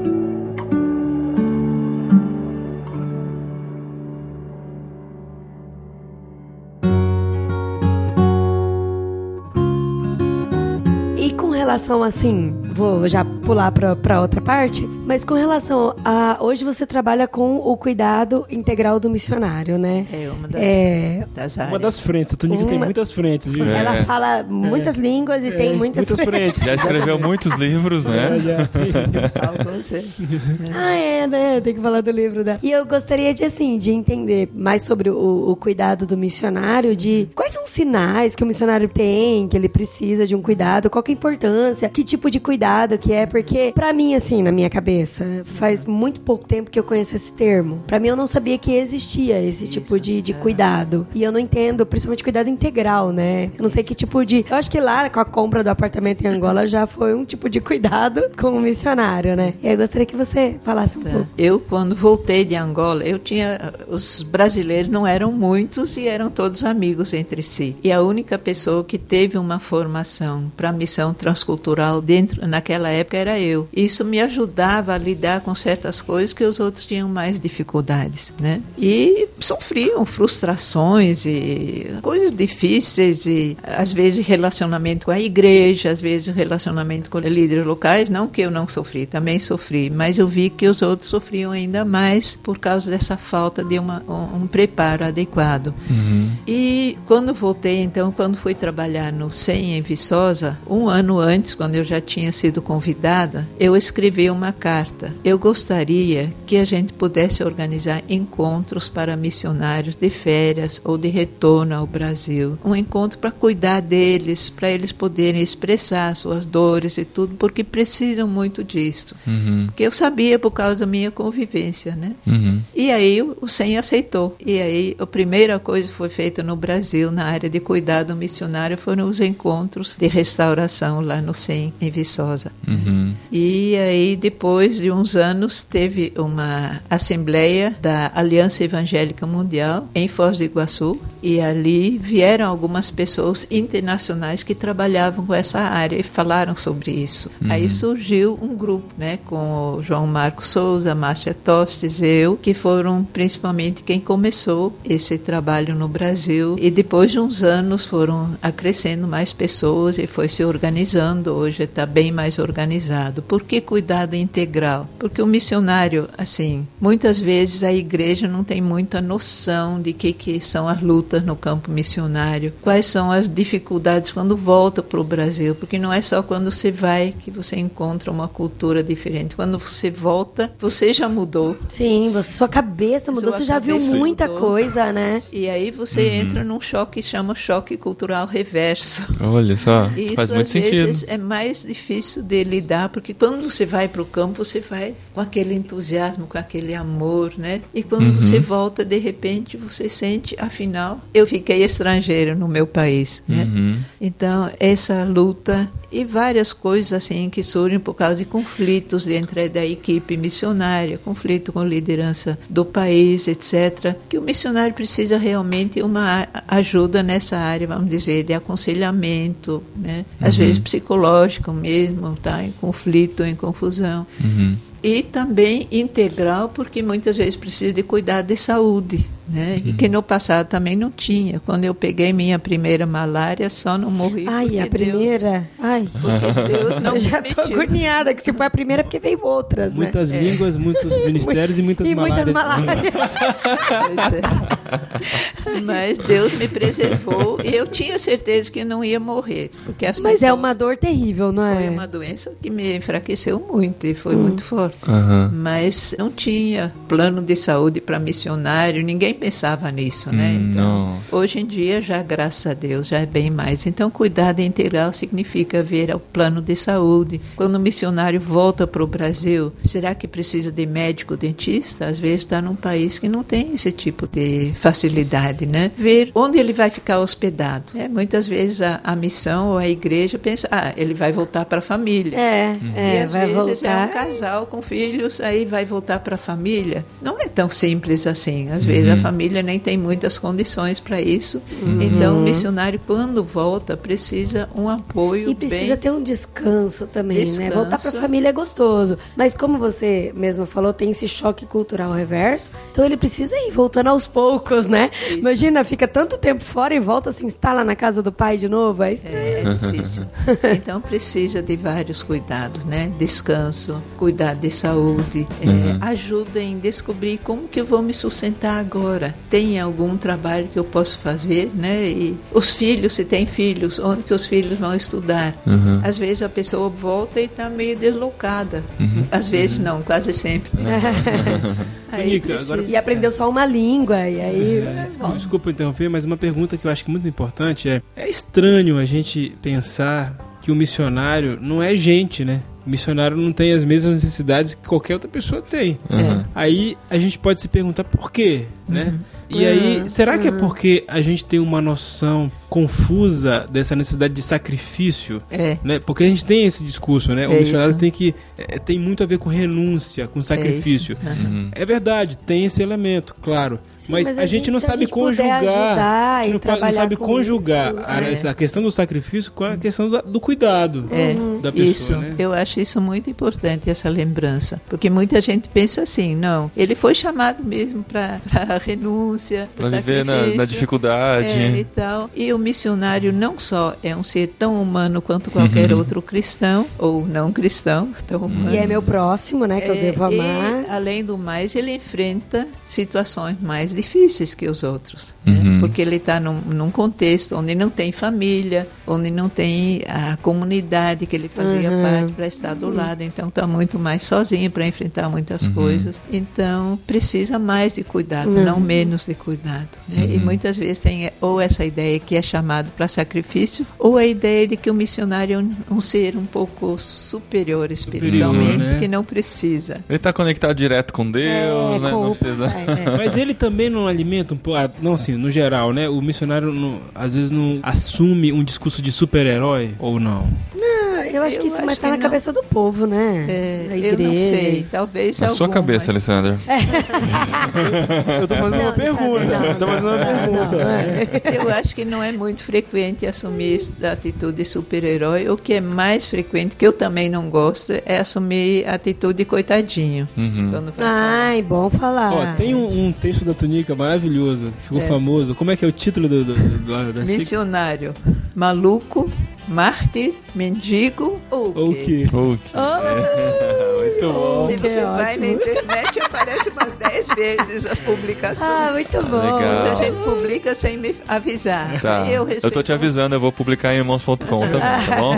E com relação assim, vou já pular pra, pra outra parte, mas com relação a. Hoje você trabalha com o cuidado integral do missionário, né? É uma das, É, das áreas. Uma das frentes, a Tunica tem Uma- muitas frentes, viu? É. Ela fala muitas línguas e tem muitas. frentes. Já escreveu muitos livros, É, né? já tem. Alguns, é. Ah, é, né? Tem que falar do livro dela. E eu gostaria de, assim, de entender mais sobre o, o cuidado do missionário, de quais são os sinais que o missionário tem, que ele precisa de um cuidado, qual que é a importância, que tipo de cuidado que é, porque pra mim, assim, na minha cabeça, faz muito pouco tempo que eu conheço esse termo. Pra mim, eu não sabia que existia esse tipo de, de cuidado. E eu não entendo, principalmente cuidado integral, né? Eu não sei que tipo de... Eu acho que lá, com a compra do apartamento em Angola, já foi um tipo de cuidado com o missionário, né? E aí eu gostaria que você falasse um Tá. pouco. Eu, quando voltei de Angola, eu tinha. Os brasileiros não eram muitos e eram todos amigos entre si. E a única pessoa que teve uma formação para missão transcultural dentro naquela época era eu. Isso me ajudava a lidar com certas coisas que os outros tinham mais dificuldades, né? E sofriam frustrações e coisas difíceis e às vezes relacionamento com a igreja, às vezes relacionamento com líderes locais. Não que eu não sofri, também sofri, mas eu vi que os outros sofriam ainda mais por causa dessa falta de uma, um, um preparo adequado. E quando voltei, então, quando fui trabalhar no SEM em Viçosa, um ano antes, quando eu já tinha sido convidada, eu escrevi uma carta. Eu gostaria que a gente pudesse organizar encontros para missionários de férias ou de retorno ao Brasil. Um encontro para cuidar deles, para eles poderem expressar suas dores e tudo, porque precisam muito disso. Uhum. Porque eu sabia por causa da minha convivência, né? Uhum. E aí o o SEM aceitou. E aí a primeira coisa que foi feita no Brasil na área de cuidado missionário foram os encontros de restauração lá no SEM em Viçosa. Uhum. E aí depois de uns anos teve uma assembleia da Aliança Evangélica Mundial em Foz do Iguaçu e ali vieram algumas pessoas internacionais que trabalhavam com essa área e falaram sobre isso. Aí surgiu um grupo, né, com o João Marcos Souza, Márcia Tostes, eu, que foram principalmente quem começou esse trabalho no Brasil e depois de uns anos foram acrescendo mais pessoas e foi se organizando. Hoje está bem mais organizado. Por que cuidado integral? Porque o missionário, assim, muitas vezes a igreja não tem muita noção de que que são as lutas no campo missionário, quais são as dificuldades quando volta para o Brasil, porque não é só quando você vai que você encontra uma cultura diferente. Quando você volta, você já mudou. Sim, você, sua cabeça mudou, Sua você já viu muita mudou. coisa, né? E aí você entra num choque que chama choque cultural reverso. Olha só, E faz isso muito às sentido. vezes é mais difícil de lidar, porque quando você vai para o campo, você vai com aquele entusiasmo, com aquele amor, né? E quando Uhum. você volta, de repente, você sente, afinal, eu fiquei estrangeiro no meu país, né? Uhum. Então, essa luta e várias coisas assim que surgem por causa de conflitos dentro da equipe missionária, conflito com a liderança do país, etc. Que o missionário precisa realmente uma ajuda nessa área, vamos dizer, de aconselhamento, né? Às vezes psicológico mesmo, tá? Em conflito, em confusão. Uhum. E também integral, porque muitas vezes precisa de cuidar de saúde, né? E que no passado também não tinha. Quando eu peguei minha primeira malária, só não morri Ai, porque a primeira. Ai, Deus, porque Deus não eu já tô permitiu. agoniada, que se foi a primeira, é porque veio outras, né? Muitas línguas, muitos ministérios e muitas e muitas malárias. malárias. Pois é. Mas Deus me preservou e eu tinha certeza que não ia morrer, porque as Mas é pessoas- uma dor terrível, não foi é? uma doença que me enfraqueceu muito e foi muito forte. Aham. Mas não tinha plano de saúde para missionário, ninguém pensava nisso, né? Hum, Então, não. hoje em dia já graças a Deus já é bem mais. Então cuidado integral significa ver o plano de saúde. Quando o missionário volta para o Brasil, será que precisa de médico dentista? Às vezes está num país que não tem esse tipo de facilidade, né? Ver onde ele vai ficar hospedado. É, muitas vezes a, a missão ou a igreja pensa, ah, ele vai voltar para a família. É, E é, às vai vezes voltar. é um casal com filhos, aí vai voltar para a família. Não é tão simples assim. Às vezes a família nem tem muitas condições para isso. Então o missionário, quando volta, precisa um apoio E precisa bem... ter um descanso também, né? Descanso. Voltar pra família é gostoso. Mas como você mesma falou, tem esse choque cultural reverso. Então ele precisa ir voltando aos poucos, né? Isso. Imagina, fica tanto tempo fora e volta, se instala na casa do pai de novo. É estranho. É, é difícil. Então precisa de vários cuidados, né? Descanso, cuidado de saúde, é, ajuda em descobrir como que eu vou me sustentar agora. Tem algum trabalho que eu posso fazer, né? E os filhos, se tem filhos, onde que os filhos vão estudar? Às vezes a pessoa volta e está meio deslocada. Às vezes não, quase sempre. Aí agora- E aprendeu só uma língua, e aí. Desculpa, desculpa interromper, mas uma pergunta que eu acho que é muito importante é: é estranho a gente pensar que o missionário não é gente, né? O missionário não tem as mesmas necessidades que qualquer outra pessoa tem. É. Aí a gente pode se perguntar por quê, né? E aí, será que é porque a gente tem uma noção confusa dessa necessidade de sacrifício? É. Né? Porque a gente tem esse discurso, né? O É missionário isso. tem que é, tem muito a ver com renúncia, com sacrifício. É. Aham. É verdade, tem esse elemento, claro. Sim, mas, mas a, a gente gente- não sabe gente puder conjugar. ajudar a gente e não, não sabe com conjugar isso, a, é. essa- a questão do sacrifício com a questão da- do cuidado É, da pessoa. isso. né? Eu acho isso muito importante, essa lembrança. Porque muita gente pensa assim, não, ele foi chamado mesmo para a renúncia, para viver na, na dificuldade. É, e tal. E o missionário não só é um ser tão humano quanto qualquer outro cristão, ou não cristão, tão humano. E é meu próximo, né? Que eu É, devo e, amar. além do mais, ele enfrenta situações mais difíceis que os outros. né? Uhum. Porque ele está num, num contexto onde não tem família, onde não tem a comunidade que ele fazia Uhum. parte para estar do lado. Então está muito mais sozinho para enfrentar muitas coisas. Então precisa mais de cuidado, Uhum. não menos de cuidado. né? E muitas vezes tem eh, ou essa ideia que é chamado para sacrifício, ou a ideia de que o missionário é um, um ser um pouco superior espiritualmente, né? que não precisa. Ele tá conectado direto com Deus, É, né? com Não o precisa. pai, é. Mas ele também não alimenta um pouco, ah, não assim, no geral, né? O missionário não- às vezes não assume um discurso de super-herói ou não. Eu acho Eu que isso acho mais tá na não. cabeça do povo, né? É, da eu igreja. não sei, talvez Na sua cabeça, Alessandra. Eu tô fazendo Não, uma pergunta. não, eu tô fazendo uma não, pergunta. não, é. Eu acho que não é muito frequente assumir essa atitude de super-herói. O que é mais frequente, que eu também não gosto, é assumir a atitude de coitadinho. Uhum. Vai. Ai, bom falar. Ó, tem um, um texto da Túnica maravilhoso, ficou É. famoso. Como é que é o título do, do, do, do- da Missionário, maluco, mártir, mendigo ou Ou o o quê? quê? Ok. Muito bom. Que você vai ótimo. na internet, aparece umas 10 vezes as publicações. Ah, muito bom. Legal. Muita gente publica sem me avisar. Tá. Eu, Eu, recebo tô te avisando, eu vou publicar em irmãos.com também, tá bom?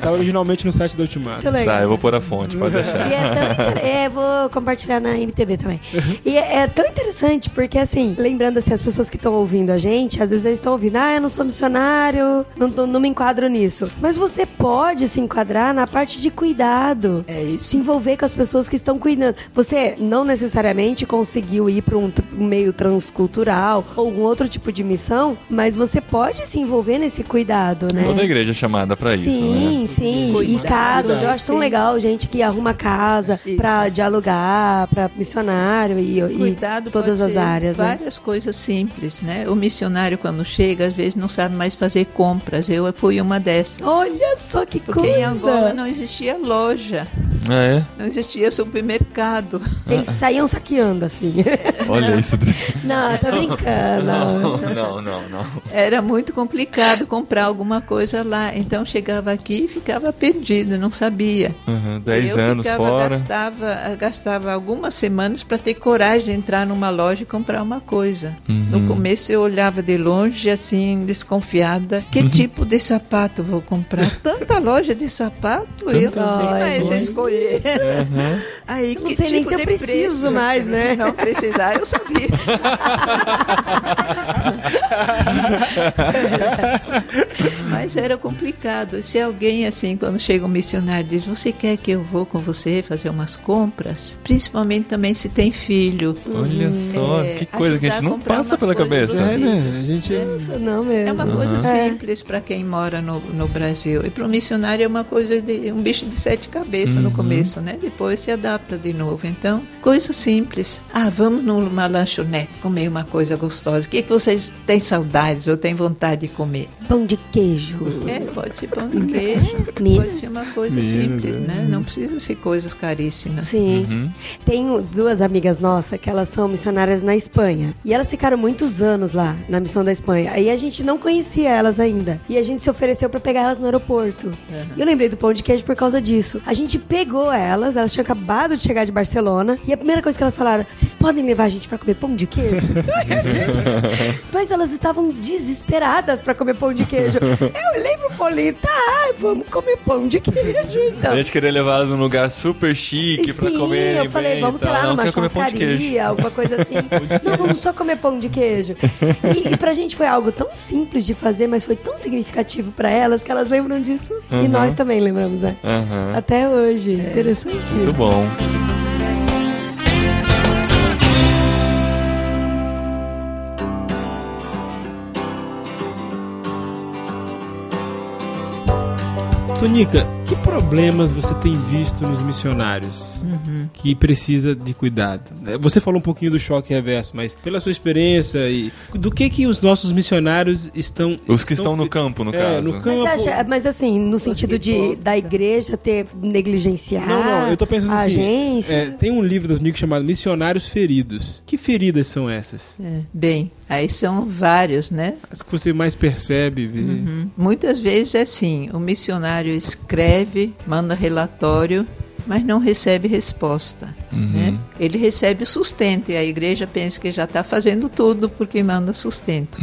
Tá originalmente no site da Ultimato. Tá, eu vou pôr a fonte, pode deixar. E é tão inter... é, vou compartilhar na MTV também. E é, é tão interessante porque, assim, lembrando assim, as pessoas que estão ouvindo a gente, às vezes eles estão ouvindo, ah, eu não sou missionário, não, não me enquadro nisso. Mas você pode se enquadrar na parte de cuidado. É isso. Se envolver com as pessoas que estão cuidando. Você não necessariamente conseguiu ir para um, tr- um meio transcultural ou algum outro tipo de missão, mas você pode se envolver nesse cuidado, né? Toda igreja é chamada pra isso, Sim, né? sim. E casas. Eu acho tão sim. legal gente que arruma casa pra dialogar, pra missionário e, e Cuidado todas pode as ser áreas, né? várias coisas simples, né? O missionário quando chega às vezes não sabe mais fazer compras. Eu fui uma dessas. Olha só que Porque coisa! em Angola não existia loja, Ah, é? não existia supermercado. Vocês saíam saqueando, assim. Olha isso. não, tô brincando. Não, não, não, não. Era muito complicado comprar alguma coisa lá. Então chegava aqui e ficava perdido, não sabia. Uhum, Dez eu anos ficava, fora. Gastava, gastava algumas semanas para ter coragem de entrar numa loja e comprar uma coisa. Uhum. No começo eu olhava de longe, assim, desconfiada. Que tipo de sapato vou comprar? Tanta loja de sapato, eu não sei mais Loja. Saber. Aí, Eu não sei nem se eu preciso mais, né? Não precisar, eu sabia. Mas era complicado. Se alguém, assim, quando chega um missionário diz, você quer que eu vou com você fazer umas compras? Principalmente também se tem filho. Olha só, É, que coisa que a gente não passa pela cabeça. É, né? A gente. Isso não mesmo. É uma coisa É. simples para quem mora no, no Brasil. E para o missionário é uma coisa de um bicho de sete cabeças no começo, né? Depois se adapta de novo. Então, coisa simples. Ah, vamos numa lanchonete comer uma coisa gostosa. O que, que vocês têm saudades ou têm vontade de comer? Pão de queijo. É, pode ser pão de queijo. Minas. Pode ser uma coisa Minas, simples, é. né? Não precisa ser coisas caríssimas. Sim. Uhum. Tenho duas amigas nossas que elas são missionárias na Espanha. E elas ficaram muitos anos lá, na missão da Espanha. Aí a gente não conhecia elas ainda. E a gente se ofereceu pra pegar elas no aeroporto. E eu lembrei do pão de queijo por causa disso. A gente pegou elas, elas tinham acabado de chegar de Barcelona. E a primeira coisa que elas falaram: vocês podem levar a gente pra comer pão de queijo? Aí a gente- Mas elas estavam desesperadas pra comer pão de queijo. Eu olhei pro Paulinho, tá, vamos comer pão de queijo. Então. A gente queria levar elas num lugar super chique pra Sim, comer. eu falei, vamos, sei lá, numa de churrascaria, alguma coisa assim. Não, vamos só comer pão de queijo. E, e pra gente foi algo tão simples de fazer, mas foi tão significativo pra elas que elas lembram disso. E Uhum. nós também lembramos, né? Aham. Até hoje. Interessante Muito isso. bom. Tonica, que problemas você tem visto nos missionários que precisa de cuidado? Você falou um pouquinho do choque reverso, mas pela sua experiência e do que que os nossos missionários estão Os que estão no fi- campo, no É, caso. no campo. Mas, acha- mas assim, no sentido de da igreja ter negligenciado Não, não, eu tô pensando a assim. agência. é, tem um livro das Nico chamado Missionários Feridos. Que feridas são essas? É, bem, aí são vários, né? As que você mais percebe. Uhum. Muitas vezes é assim: o missionário escreve, manda relatório, mas não recebe resposta. né? Ele recebe sustento e a igreja pensa que já está fazendo tudo porque manda sustento.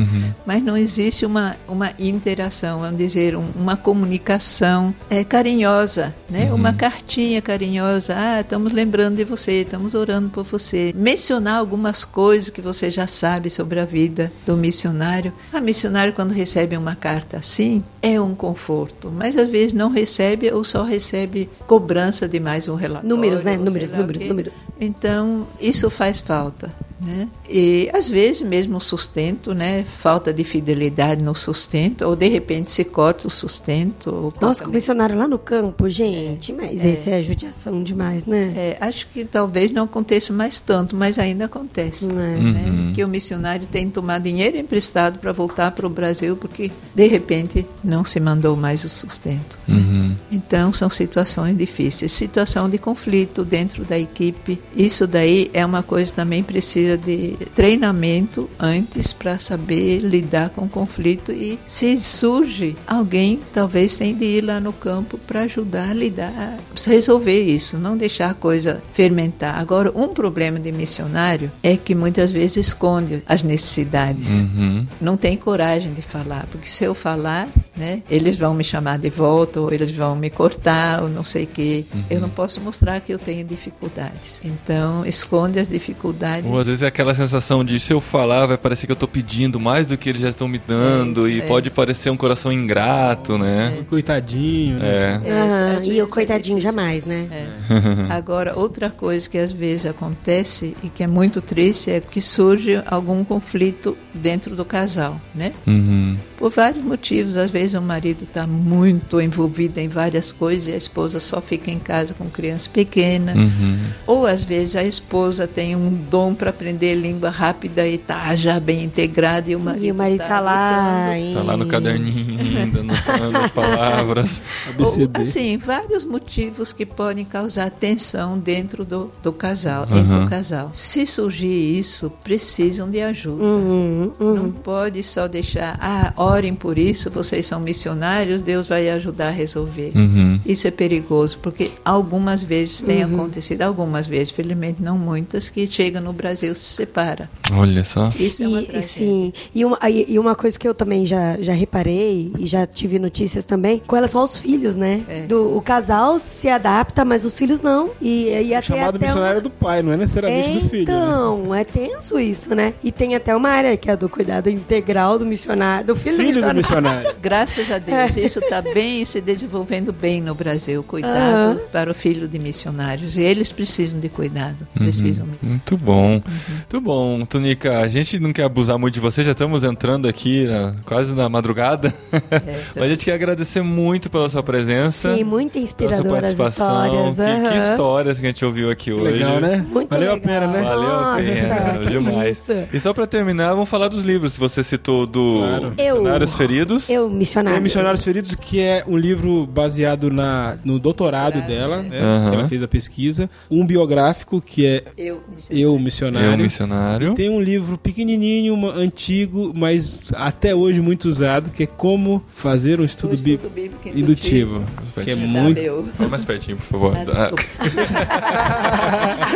Mas não existe uma, uma interação, vamos dizer, um- uma comunicação é, carinhosa, né? uma cartinha carinhosa. Ah, estamos lembrando de você, estamos orando por você. Mencionar algumas coisas que você já sabe sobre a vida do missionário. A missionário, quando recebe uma carta assim, é um conforto, mas às vezes não recebe ou só recebe cobrança de mais um relatório. Números, né? Números, números, números. Então, isso faz falta. Né? E às vezes mesmo o sustento, né? falta de fidelidade no sustento, ou de repente se corta o sustento. Nossa, corta com missionário lá no campo, gente. Mas esse é judiação demais, né? é, acho que talvez não aconteça mais tanto, mas ainda acontece. É. Né? Uhum. Que o missionário tem que tomar dinheiro emprestado para voltar para o Brasil, porque de repente não se mandou mais o sustento. Uhum. Então são situações difíceis, situação de conflito dentro da equipe. Isso daí é uma coisa também precisa de treinamento antes para saber lidar com o conflito e se surge alguém, talvez tem de ir lá no campo para ajudar a lidar, resolver isso, não deixar a coisa fermentar. Agora, um problema de missionário é que muitas vezes esconde as necessidades Uhum. não tem coragem de falar, porque se eu falar, né, eles vão me chamar de volta, ou eles vão me cortar, ou não sei o quê. Eu não posso mostrar que eu tenho dificuldades. Então, esconde as dificuldades. Ou às vezes é aquela sensação de se eu falar vai parecer que eu tô pedindo mais do que eles já estão me dando É isso, e é. pode parecer um coração ingrato, né? Coitadinho, né? É. Às e o é coitadinho jamais, né? É. Agora, outra coisa que às vezes acontece e que é muito triste é que surge algum conflito dentro do casal, né? Uhum. Por vários motivos. Às vezes o marido está muito envolvido em várias coisas e a esposa só fica em casa com criança pequena. Uhum. Ou às vezes a esposa tem um dom para aprender língua rápida e está já bem integrada e o marido, E marido tá lá. lutando. em- Tá lá no caderninho ainda, anotando as palavras. ABCD. Ou, assim, vários motivos que podem causar tensão dentro do, do casal, entre Uhum. o casal. Se surgir isso, precisam de ajuda. Uhum, uhum. Não pode só deixar, ah, orem por isso, vocês são missionários, Deus vai ajudar a resolver. Uhum. Isso é perigoso, porque algumas vezes tem acontecido, algumas vezes, felizmente não muitas, que chega no Brasil se separa. Olha só. Isso é uma E, tragédia. e sim, e uma, e e uma coisa que eu também já, já reparei e já tive notícias também, com relação aos filhos, né? É. Do, o casal se adapta, mas os filhos não. E, e até, Chamado até missionário uma... do pai, não é necessariamente do filho. né? Então, é tenso isso, né? E tem até uma área que é do cuidado integral do missionário, do filho, Filho do missionário. Graças a É. Deus, isso está bem se desenvolvendo bem no Brasil. Cuidado para o filho de missionários. E eles precisam de cuidado. Uhum. Precisam. Muito bom. Muito bom. Tunica, a gente não quer abusar muito de você, já estamos entrando aqui na- quase na madrugada. É, Mas a gente quer agradecer muito pela sua presença. Sim, muito as participação. histórias. Que, que histórias que a gente ouviu aqui Que hoje. legal, né? Muito Valeu legal. a pena, né? Valeu a Nossa, pena, que demais. isso. E só pra terminar, vamos falar dos livros. Você citou do Claro. Eu- Missionários Feridos. Eu, missionário. É Missionários Feridos, que é um livro baseado na, no doutorado dela, né? Aham. Que ela fez a pesquisa. Um biográfico, que é Eu, Eu, Eu, Missionário. missionário. Tem um livro pequenininho, uma- antigo, mas até hoje muito usado, que é Como Fazer um Estudo, O estudo Bíblico bíblico Indutivo. Que é muito... BU. Fala mais pertinho, por favor. Ah,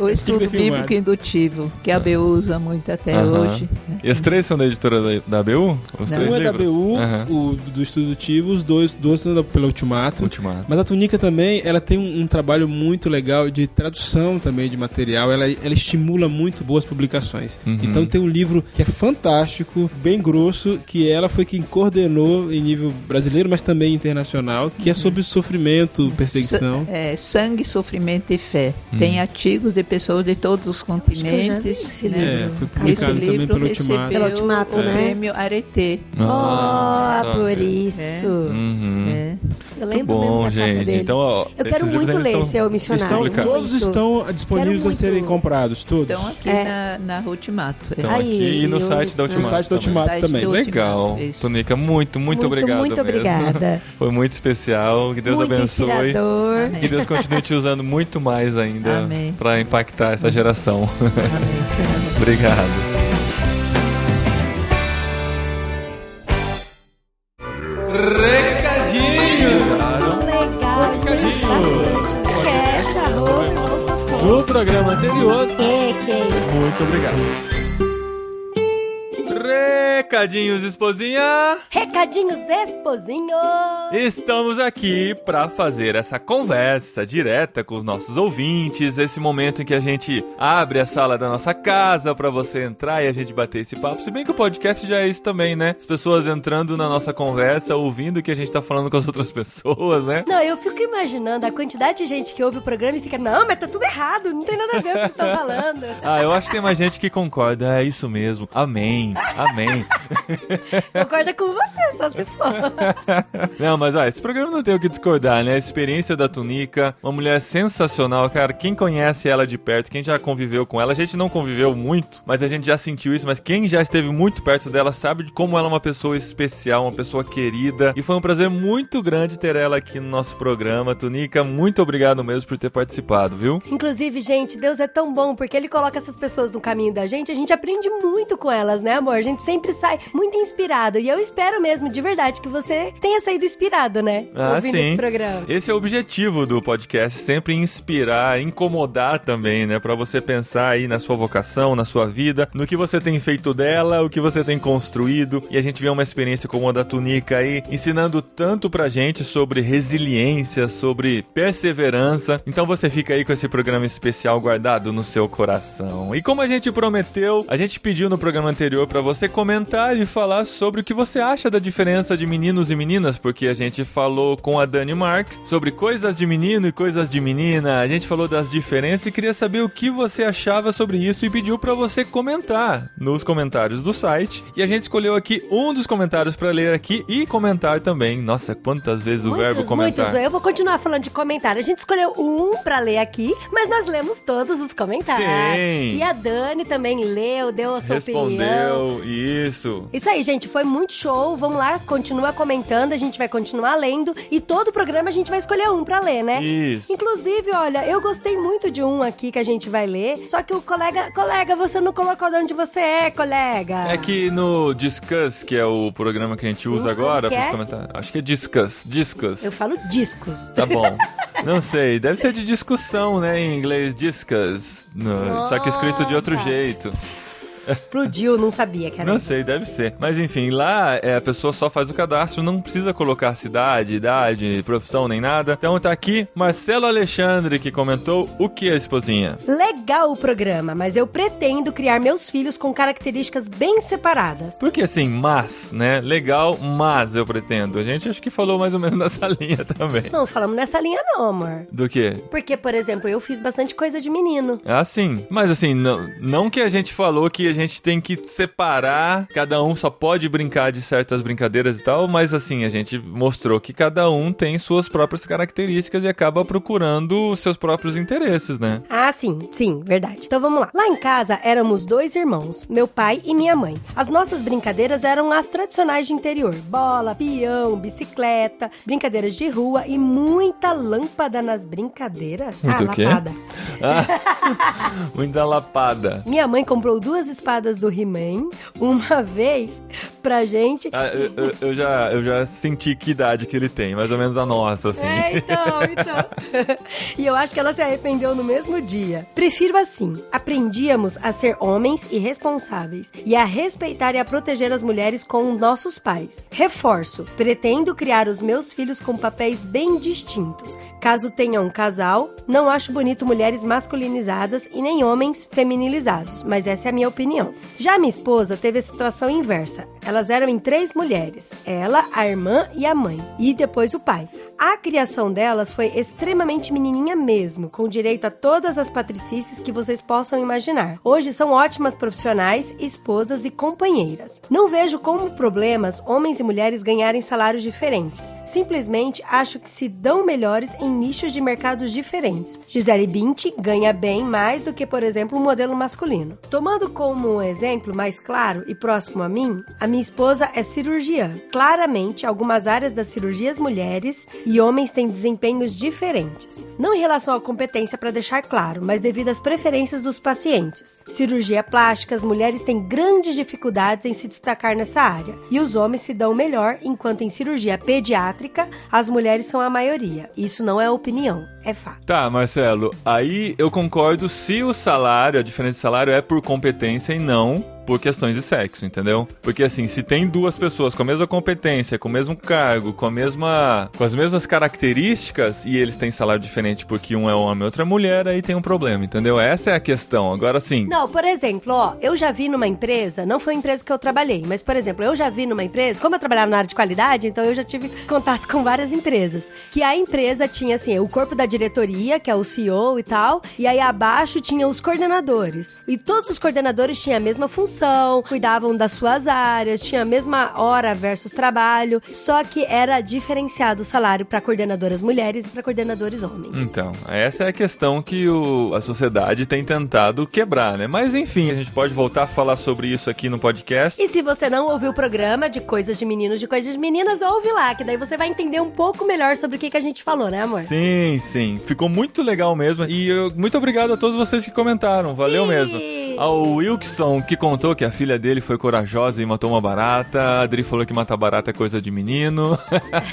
o estudo bíblico indutivo, que a BU usa muito até Aham. hoje. né? E os três são da editora da, da ABU? Os Não. três Um é da? BU, Aham. o do Estudo Indutivo, os dois, dois são da, pela Ultimato. Ultimato. Mas a Tunica também, ela tem um, um trabalho muito legal de tradução também de material. Ela, ela estimula muito boas publicações. Uhum. Então tem um livro que é fantástico, bem grosso, que ela foi quem coordenou em nível brasileiro, mas também internacional, que é sobre sofrimento, perseguição. Sa- é, sangue, sofrimento e fé. Tem artigos de pessoas de todos os que eu já vi continentes. esse né? livro. É, foi Esse publicado também livro pelo Ultimato. Pelo Ultimato, o né? prêmio Arete. Oh, Nossa, por velho. isso. Uhum. É. Eu Muito lembro mesmo bom, gente. dele. Então, ó, eu quero muito ler estão- seu missionário. estão. Todos muito. estão disponíveis a serem comprados, todos. Estão aqui É. na, na Ultimato. é. Estão Aí, aqui e no site da Ultimato. No site da também. Ultimato também. do- Legal. Ultimato. Tonica, muito, muito, Muito, obrigado. muito mesmo. obrigada. Foi muito especial. Que Deus muito abençoe. inspirador. Amém. Que Deus continue te usando muito mais ainda para impactar essa geração. Amém. Obrigado. Recadinho! Programa anterior, É, que é isso. muito obrigado. Recadinhos, esposinha! Recadinhos esposinho. Estamos aqui para fazer essa conversa direta com os nossos ouvintes, esse momento em que a gente abre a sala da nossa casa para você entrar e a gente bater esse papo. Se bem que o podcast já é isso também, né? As pessoas entrando na nossa conversa, ouvindo o que a gente tá falando com as outras pessoas, né? Não, eu fico imaginando a quantidade de gente que ouve o programa e fica, não, mas tá tudo errado, não tem nada a ver com o que estão falando. Ah, eu acho que tem mais gente que concorda. É isso mesmo. Amém. Amém. Concorda com você, só se for. Não, mas ó, esse programa não tem o que discordar, né? A experiência da Tunica, uma mulher sensacional, cara. Quem conhece ela de perto, quem já conviveu com ela, a gente não conviveu muito, mas a gente já sentiu isso. Mas quem já esteve muito perto dela sabe de como ela é uma pessoa especial, uma pessoa querida. E foi um prazer muito grande ter ela aqui no nosso programa. Tunica, muito obrigado mesmo por ter participado, viu? Inclusive, gente, Deus é tão bom porque ele coloca essas pessoas no caminho da gente, a gente aprende muito com elas, né, amor? A gente sempre sai muito inspirado. E eu espero mesmo, de verdade, que você tenha saído inspirado, né? Ah, ouvindo sim. esse programa. Esse é o objetivo do podcast, sempre inspirar, incomodar também, né? Pra você pensar aí na sua vocação, na sua vida, no que você tem feito dela, o que você tem construído. E a gente vê uma experiência como a da Tunica aí, ensinando tanto pra gente sobre resiliência, sobre perseverança. Então você fica aí com esse programa especial guardado no seu coração. E como a gente prometeu, a gente pediu no programa anterior pra você comentar e falar sobre o que você acha da diferença de meninos e meninas, porque a gente falou com a Dani Marques sobre coisas de menino e coisas de menina. A gente falou das diferenças e queria saber o que você achava sobre isso e pediu pra você comentar nos comentários do site. E a gente escolheu aqui um dos comentários pra ler aqui e comentar também. Nossa, quantas vezes o verbo comentar. muitos. Eu vou continuar falando de comentário. A gente escolheu um pra ler aqui, mas nós lemos todos os comentários. Sim. E a Dani também leu, deu a sua opinião. Respondeu, isso. Isso. Isso aí, gente, foi muito show. Vamos lá, continua comentando, a gente vai continuar lendo e todo o programa a gente vai escolher um pra ler, né? Isso. Inclusive, olha, eu gostei muito de um aqui que a gente vai ler, só que o colega, colega, você não colocou de onde você é, colega. É que no Discuss, que é o programa que a gente usa Hum, agora pros é? comentários. Acho que é Discuss. Discuss. Eu falo discos. Tá bom. Não sei, deve ser de discussão, né, em inglês, discuss. No- só que escrito de outro jeito. Explodiu, não sabia que era Não isso. sei, deve ser. Mas enfim, lá é, a pessoa só faz o cadastro, não precisa colocar cidade, idade, profissão, nem nada. Então tá aqui Marcelo Alexandre que comentou o que a esposinha. Legal o programa, mas eu pretendo criar meus filhos com características bem separadas. Porque assim, mas, né? Legal, mas eu pretendo. A gente acho que falou mais ou menos nessa linha também. Não falamos nessa linha não, amor. Do que? Porque, por exemplo, eu fiz bastante coisa de menino. Ah, sim. Mas assim, não, não que a gente falou que a gente tem que separar, cada um só pode brincar de certas brincadeiras e tal, mas assim, a gente mostrou que cada um tem suas próprias características e acaba procurando os seus próprios interesses, né? Ah, sim, sim, verdade. Então vamos lá. Lá em casa éramos dois irmãos, meu pai e minha mãe. As nossas brincadeiras eram as tradicionais de interior: bola, peão, bicicleta, brincadeiras de rua e muita lâmpada nas brincadeiras. Muito ah, o quê? lapada. Ah, muita lapada. Minha mãe comprou duas espadas do He-Man uma vez pra gente. Ah, eu, eu- eu já, eu já senti que idade que ele tem, mais ou menos a nossa, assim. É, então, então. e eu acho que ela se arrependeu no mesmo dia. Prefiro assim. Aprendíamos a ser homens e responsáveis e a respeitar e a proteger as mulheres com nossos pais. Reforço. Pretendo criar os meus filhos com papéis bem distintos. Caso tenha um casal, não acho bonito mulheres masculinizadas e nem homens feminilizados, mas essa é a minha opinião. Já minha esposa teve a situação inversa. Elas eram em três mulheres: ela, a irmã e a mãe, e depois o pai. A criação delas foi extremamente menininha mesmo, com direito a todas as patricices que vocês possam imaginar. Hoje são ótimas profissionais, esposas e companheiras. Não vejo como problemas homens e mulheres ganharem salários diferentes. Simplesmente acho que se dão melhores em nichos de mercados diferentes. Gisele Bündchen ganha bem mais do que, por exemplo, um modelo masculino. Tomando como um exemplo mais claro e próximo a mim, a minha esposa é cirurgiã. Claramente, algumas áreas das cirurgias mulheres e homens têm desempenhos diferentes. Não em relação à competência, para deixar claro, mas devido às preferências dos pacientes. Cirurgia plástica, as mulheres têm grandes dificuldades em se destacar nessa área, e os homens se dão melhor, enquanto em cirurgia pediátrica, as mulheres são a maioria. Isso não é opinião, é fato. Tá, Marcelo, aí eu concordo se o salário, a diferença de salário é por competência e não por questões de sexo, entendeu? Porque assim, se tem duas pessoas com a mesma competência, com o mesmo cargo, com a mesma com as mesmas características e eles têm salário diferente porque um é homem e outro é mulher, aí tem um problema, entendeu? Essa é a questão. Agora sim. Não, por exemplo, ó, eu já vi numa empresa, não foi uma empresa que eu trabalhei, mas, por exemplo, eu já vi numa empresa, como eu trabalhava na área de qualidade, então eu já tive contato com várias empresas. Que a empresa tinha, assim, o corpo da diretoria, que é o CEO e tal, e aí abaixo tinha os coordenadores. E todos os coordenadores tinham a mesma função, cuidavam das suas áreas, tinha a mesma hora versus trabalho, só que era diferenciado o salário para coordenadoras mulheres e para coordenadores homens. Então, essa é a questão que o- a sociedade tem tentado quebrar, né? Mas enfim, a gente pode voltar a falar sobre isso aqui no podcast. E se você não ouviu o programa de coisas de meninos, de coisas de meninas, ouve lá, que daí você vai entender um pouco melhor sobre o que, que a gente falou, né, amor? Sim, sim. Ficou muito legal mesmo. E eu- muito obrigado a todos vocês que comentaram. Valeu Sim. mesmo. Ao Wilkson, que contou que a filha dele foi corajosa e matou uma barata. A Adri falou que matar barata é coisa de menino.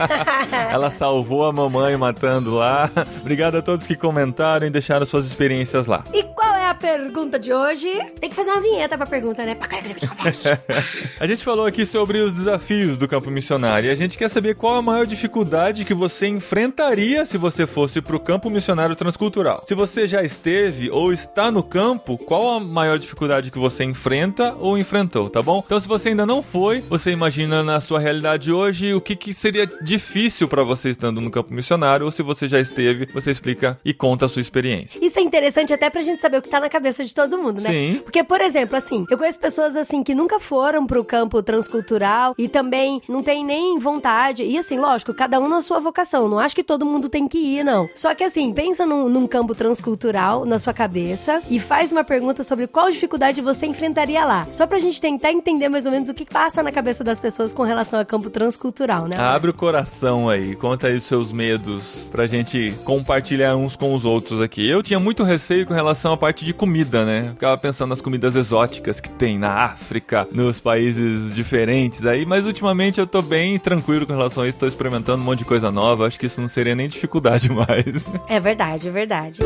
Ela salvou a mamãe matando lá. Obrigado a todos que comentaram e deixaram suas experiências lá. E a pergunta de hoje? Tem que fazer uma vinheta pra pergunta, né? A gente falou aqui sobre os desafios do campo missionário e a gente quer saber qual a maior dificuldade que você enfrentaria se você fosse pro campo missionário transcultural. Se você já esteve ou está no campo, qual a maior dificuldade que você enfrenta ou enfrentou, tá bom? Então se você ainda não foi, você imagina na sua realidade hoje o que, que seria difícil pra você estando no campo missionário ou se você já esteve, você explica e conta a sua experiência. Isso é interessante até pra gente saber o que tá na cabeça de todo mundo, né? Sim. Porque, por exemplo, assim, eu conheço pessoas assim que nunca foram pro campo transcultural e também não tem nem vontade. E assim, lógico, cada um na sua vocação. Não acho que todo mundo tem que ir, não. Só que assim, pensa num, num campo transcultural na sua cabeça e faz uma pergunta sobre qual dificuldade você enfrentaria lá. Só pra gente tentar entender mais ou menos o que passa na cabeça das pessoas com relação a campo transcultural, né? Abre o coração aí, conta aí os seus medos pra gente compartilhar uns com os outros aqui. Eu tinha muito receio com relação à parte de comida, né? Ficava pensando nas comidas exóticas que tem na África, nos países diferentes aí, mas ultimamente eu tô bem tranquilo com relação a isso, tô experimentando um monte de coisa nova, acho que isso não seria nem dificuldade mais. É verdade, é verdade.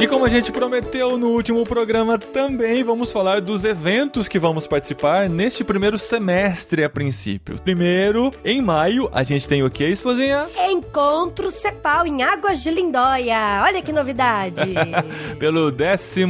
E como a gente prometeu no último programa também, vamos falar dos eventos que vamos participar neste primeiro semestre a princípio. Primeiro, em maio, a gente tem o que, esposinha? Encontro Cepal em Águas de Lindóia. Olha que novidade. Pelo 12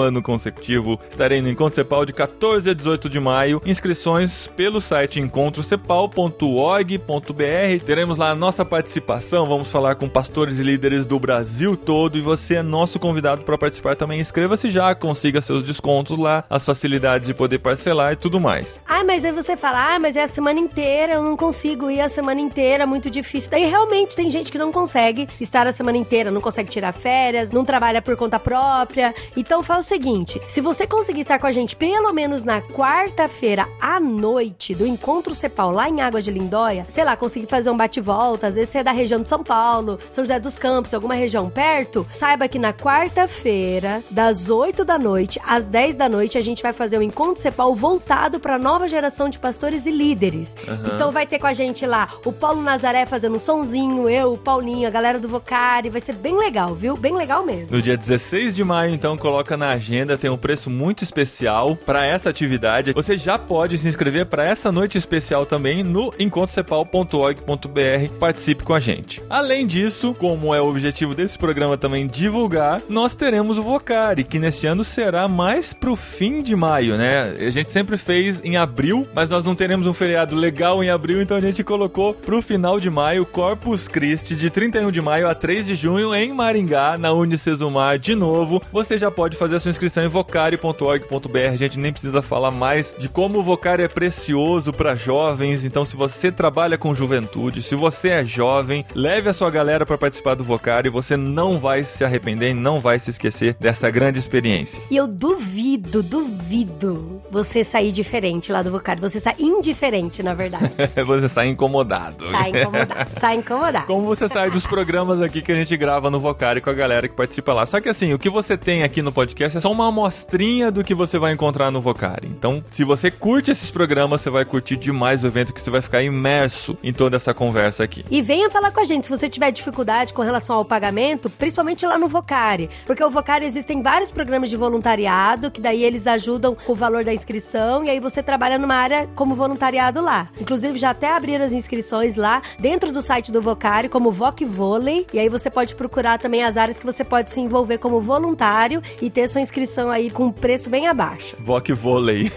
ano consecutivo, estarei no Encontro Cepal de 14 a 18 de maio. Inscrições pelo site encontrocepal.org.br. Teremos lá a nossa participação, vamos falar com pastores e líderes do Brasil todo e você é nosso convidado para participar também. Inscreva-se já, consiga seus descontos lá, as facilidades de poder parcelar e tudo mais. ah, mas aí você fala, ah, mas é a semana inteira, eu não consigo ir a semana inteira, muito difícil. Daí realmente tem gente que não consegue estar a semana inteira, não consegue tirar férias, não trabalha por conta própria. Então faz o seguinte: se você conseguir estar com a gente pelo menos na quarta-feira à noite do Encontro Cepal lá em Águas de Lindóia, sei lá, conseguir fazer um bate-volta, às vezes você é da região de São Paulo, São José dos Campos, alguma região perto, saiba que na quarta-feira, das 8 da noite às 10 da noite, a gente vai fazer o Encontro Cepal voltado para nova geração de pastores e líderes. Então vai ter com a gente lá o Paulo Nazaré fazendo um sonzinho, eu, o Paulinho, a galera do Vocari, vai ser bem legal, viu? Bem legal mesmo. No dia 16 de maio, então, coloca na agenda, tem um preço muito especial para essa atividade. Você já pode se inscrever para essa noite especial também no encontrocepal.org.br. Participe com a gente. Além disso, como é o objetivo desse programa também divulgar, nós teremos o Vocari, que neste ano será mais pro fim de maio, né? A gente sempre fez em abril, mas nós não teremos um feriado legal em abril, então a gente colocou pro final de maio Corpus Christi, de 31 de maio a 3 de junho, em Maringá, na Unicesumar, de novo. Você já pode fazer a sua inscrição em vocari.org.br. A gente nem precisa falar mais de como o Vocari é precioso para jovens. Então, se você trabalha com juventude, se você é jovem, leve a sua galera para participar do Vocari. Você não vai se arrepender e não vai se esquecer dessa grande experiência. E eu duvido, duvido você sair diferente lá do Vocari. Você sai indiferente, na verdade. você sai incomodado. Sai incomodado. Sai incomodado. Como você sai dos programas aqui que a gente grava no Vocari com a galera que participa lá. Só que assim, o que você tem aqui no podcast é só uma amostrinha do que você vai encontrar no Vocari. Então, se você curte esses programas, você vai curtir demais o evento que você vai ficar imerso em toda essa conversa aqui. E venha falar com a gente se você tiver dificuldade com relação ao pagamento, principalmente lá no Vocari. Porque o Vocari existem vários programas de voluntariado, que daí eles ajudam com o valor da inscrição, e aí você trabalha numa área como voluntariado lá. Inclusive, já até abriram as inscrições lá dentro do site do Vocari, como Voc Vôlei, e aí você pode procurar também as áreas que você pode se envolver como voluntário e ter sua inscrição aí com um preço bem abaixo. Voc Vôlei.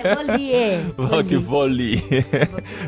É vôlei. Voc Vôlei.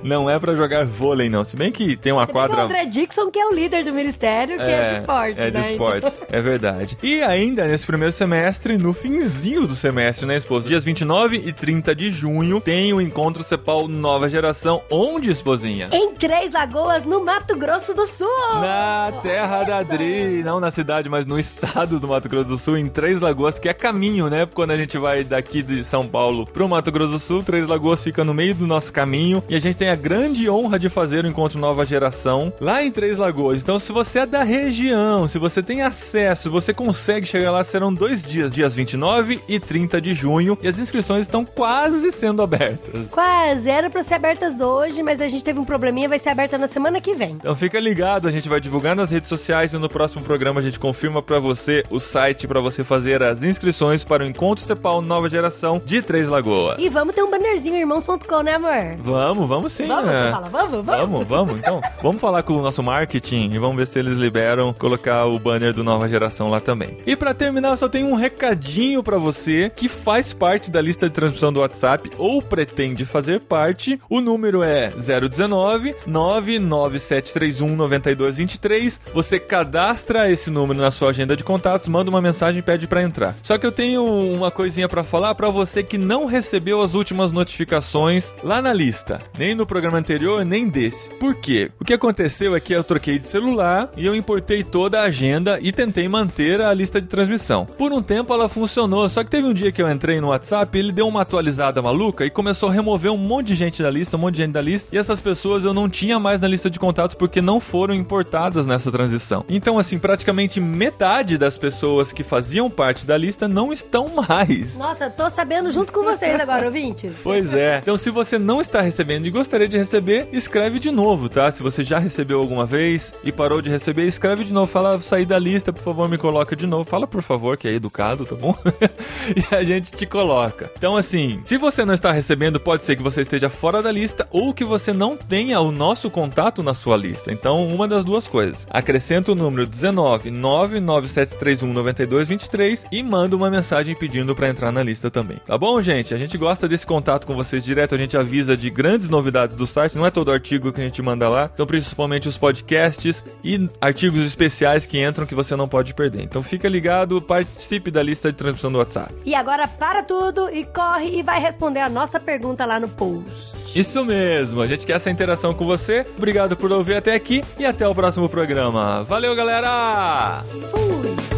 Não é pra jogar vôlei, não. Se bem que tem uma Você vê que o quadra. André Dixon, que é o líder do ministério, que é, de esportes, É né? de esportes, é verdade. E ainda nesse primeiro semestre, no finzinho do semestre, né, esposa? Dias 29 e 30 de junho, tem o Encontro Cepal Nova Geração. Onde, esposinha? Em Três Lagoas, no Mato Grosso do Sul! Na terra da Adri, não na cidade, mas no estado do Mato Grosso do Sul, em Três Lagoas, que é caminho, né? Quando a gente vai daqui de São Paulo pro Mato Grosso do Sul, Três Lagoas fica no meio do nosso caminho e a gente tem a grande honra de fazer o encontro Nova Geração lá em Três Lagoas. Então, se você é da região, se você tem acesso, você consegue chegar lá, serão dois dias, dias 29 e 30 de junho, e as inscrições estão quase sendo abertas. Quase, era pra ser abertas hoje, mas a gente teve um probleminha, vai ser aberta na semana que vem. Então fica ligado, a gente vai divulgar nas redes sociais e no próximo programa a gente confirma pra você o site pra você fazer as inscrições para o Encontro Cepal Nova Geração de Três Lagoas. E vamos ter um bannerzinho irmãos.com, né, amor? Vamos, vamos sim, Vamos, né? fala, vamos, vamos? Vamos, vamos. Então, vamos falar com o nosso marketing e vamos ver se eles liberam colocar o banner do Nova Geração lá também. E pra terminar, eu só tenho um recadinho pra você que faz parte da lista transmissão do WhatsApp ou pretende fazer parte, o número é 019 99731 9223. Você cadastra esse número na sua agenda de contatos, manda uma mensagem e pede para entrar. Só que eu tenho uma coisinha para falar para você que não recebeu as últimas notificações lá na lista, nem no programa anterior, nem desse. Por quê? O que aconteceu é que eu troquei de celular e eu importei toda a agenda e tentei manter a lista de transmissão. Por um tempo ela funcionou, só que teve um dia que eu entrei no WhatsApp, ele deu uma atualizada maluca e começou a remover um monte de gente da lista, um monte de gente da lista, e essas pessoas eu não tinha mais na lista de contatos porque não foram importadas nessa transição. Então, assim, praticamente metade das pessoas que faziam parte da lista não estão mais. Nossa, tô sabendo junto com vocês agora, ouvintes. Pois é. Então, se você não está recebendo e gostaria de receber, escreve de novo, tá? Se você já recebeu alguma vez e parou de receber, escreve de novo. Fala, sair da lista, por favor, me coloca de novo. Fala, por favor, que é educado, tá bom? e a gente te coloca. Então, assim, se você não está recebendo, pode ser que você esteja fora da lista ou que você não tenha o nosso contato na sua lista. Então, uma das duas coisas. Acrescenta o número 19 99731 9223 e manda uma mensagem pedindo para entrar na lista também. Tá bom, gente? A gente gosta desse contato com vocês direto, a gente avisa de grandes novidades do site, não é todo artigo que a gente manda lá, são principalmente os podcasts e artigos especiais que entram que você não pode perder. Então fica ligado, participe da lista de transmissão do WhatsApp. E agora para tudo e corre e vai responder a nossa pergunta lá no post. Isso mesmo, a gente quer essa interação com você. Obrigado por ouvir até aqui e até o próximo programa. Valeu, galera! Fui.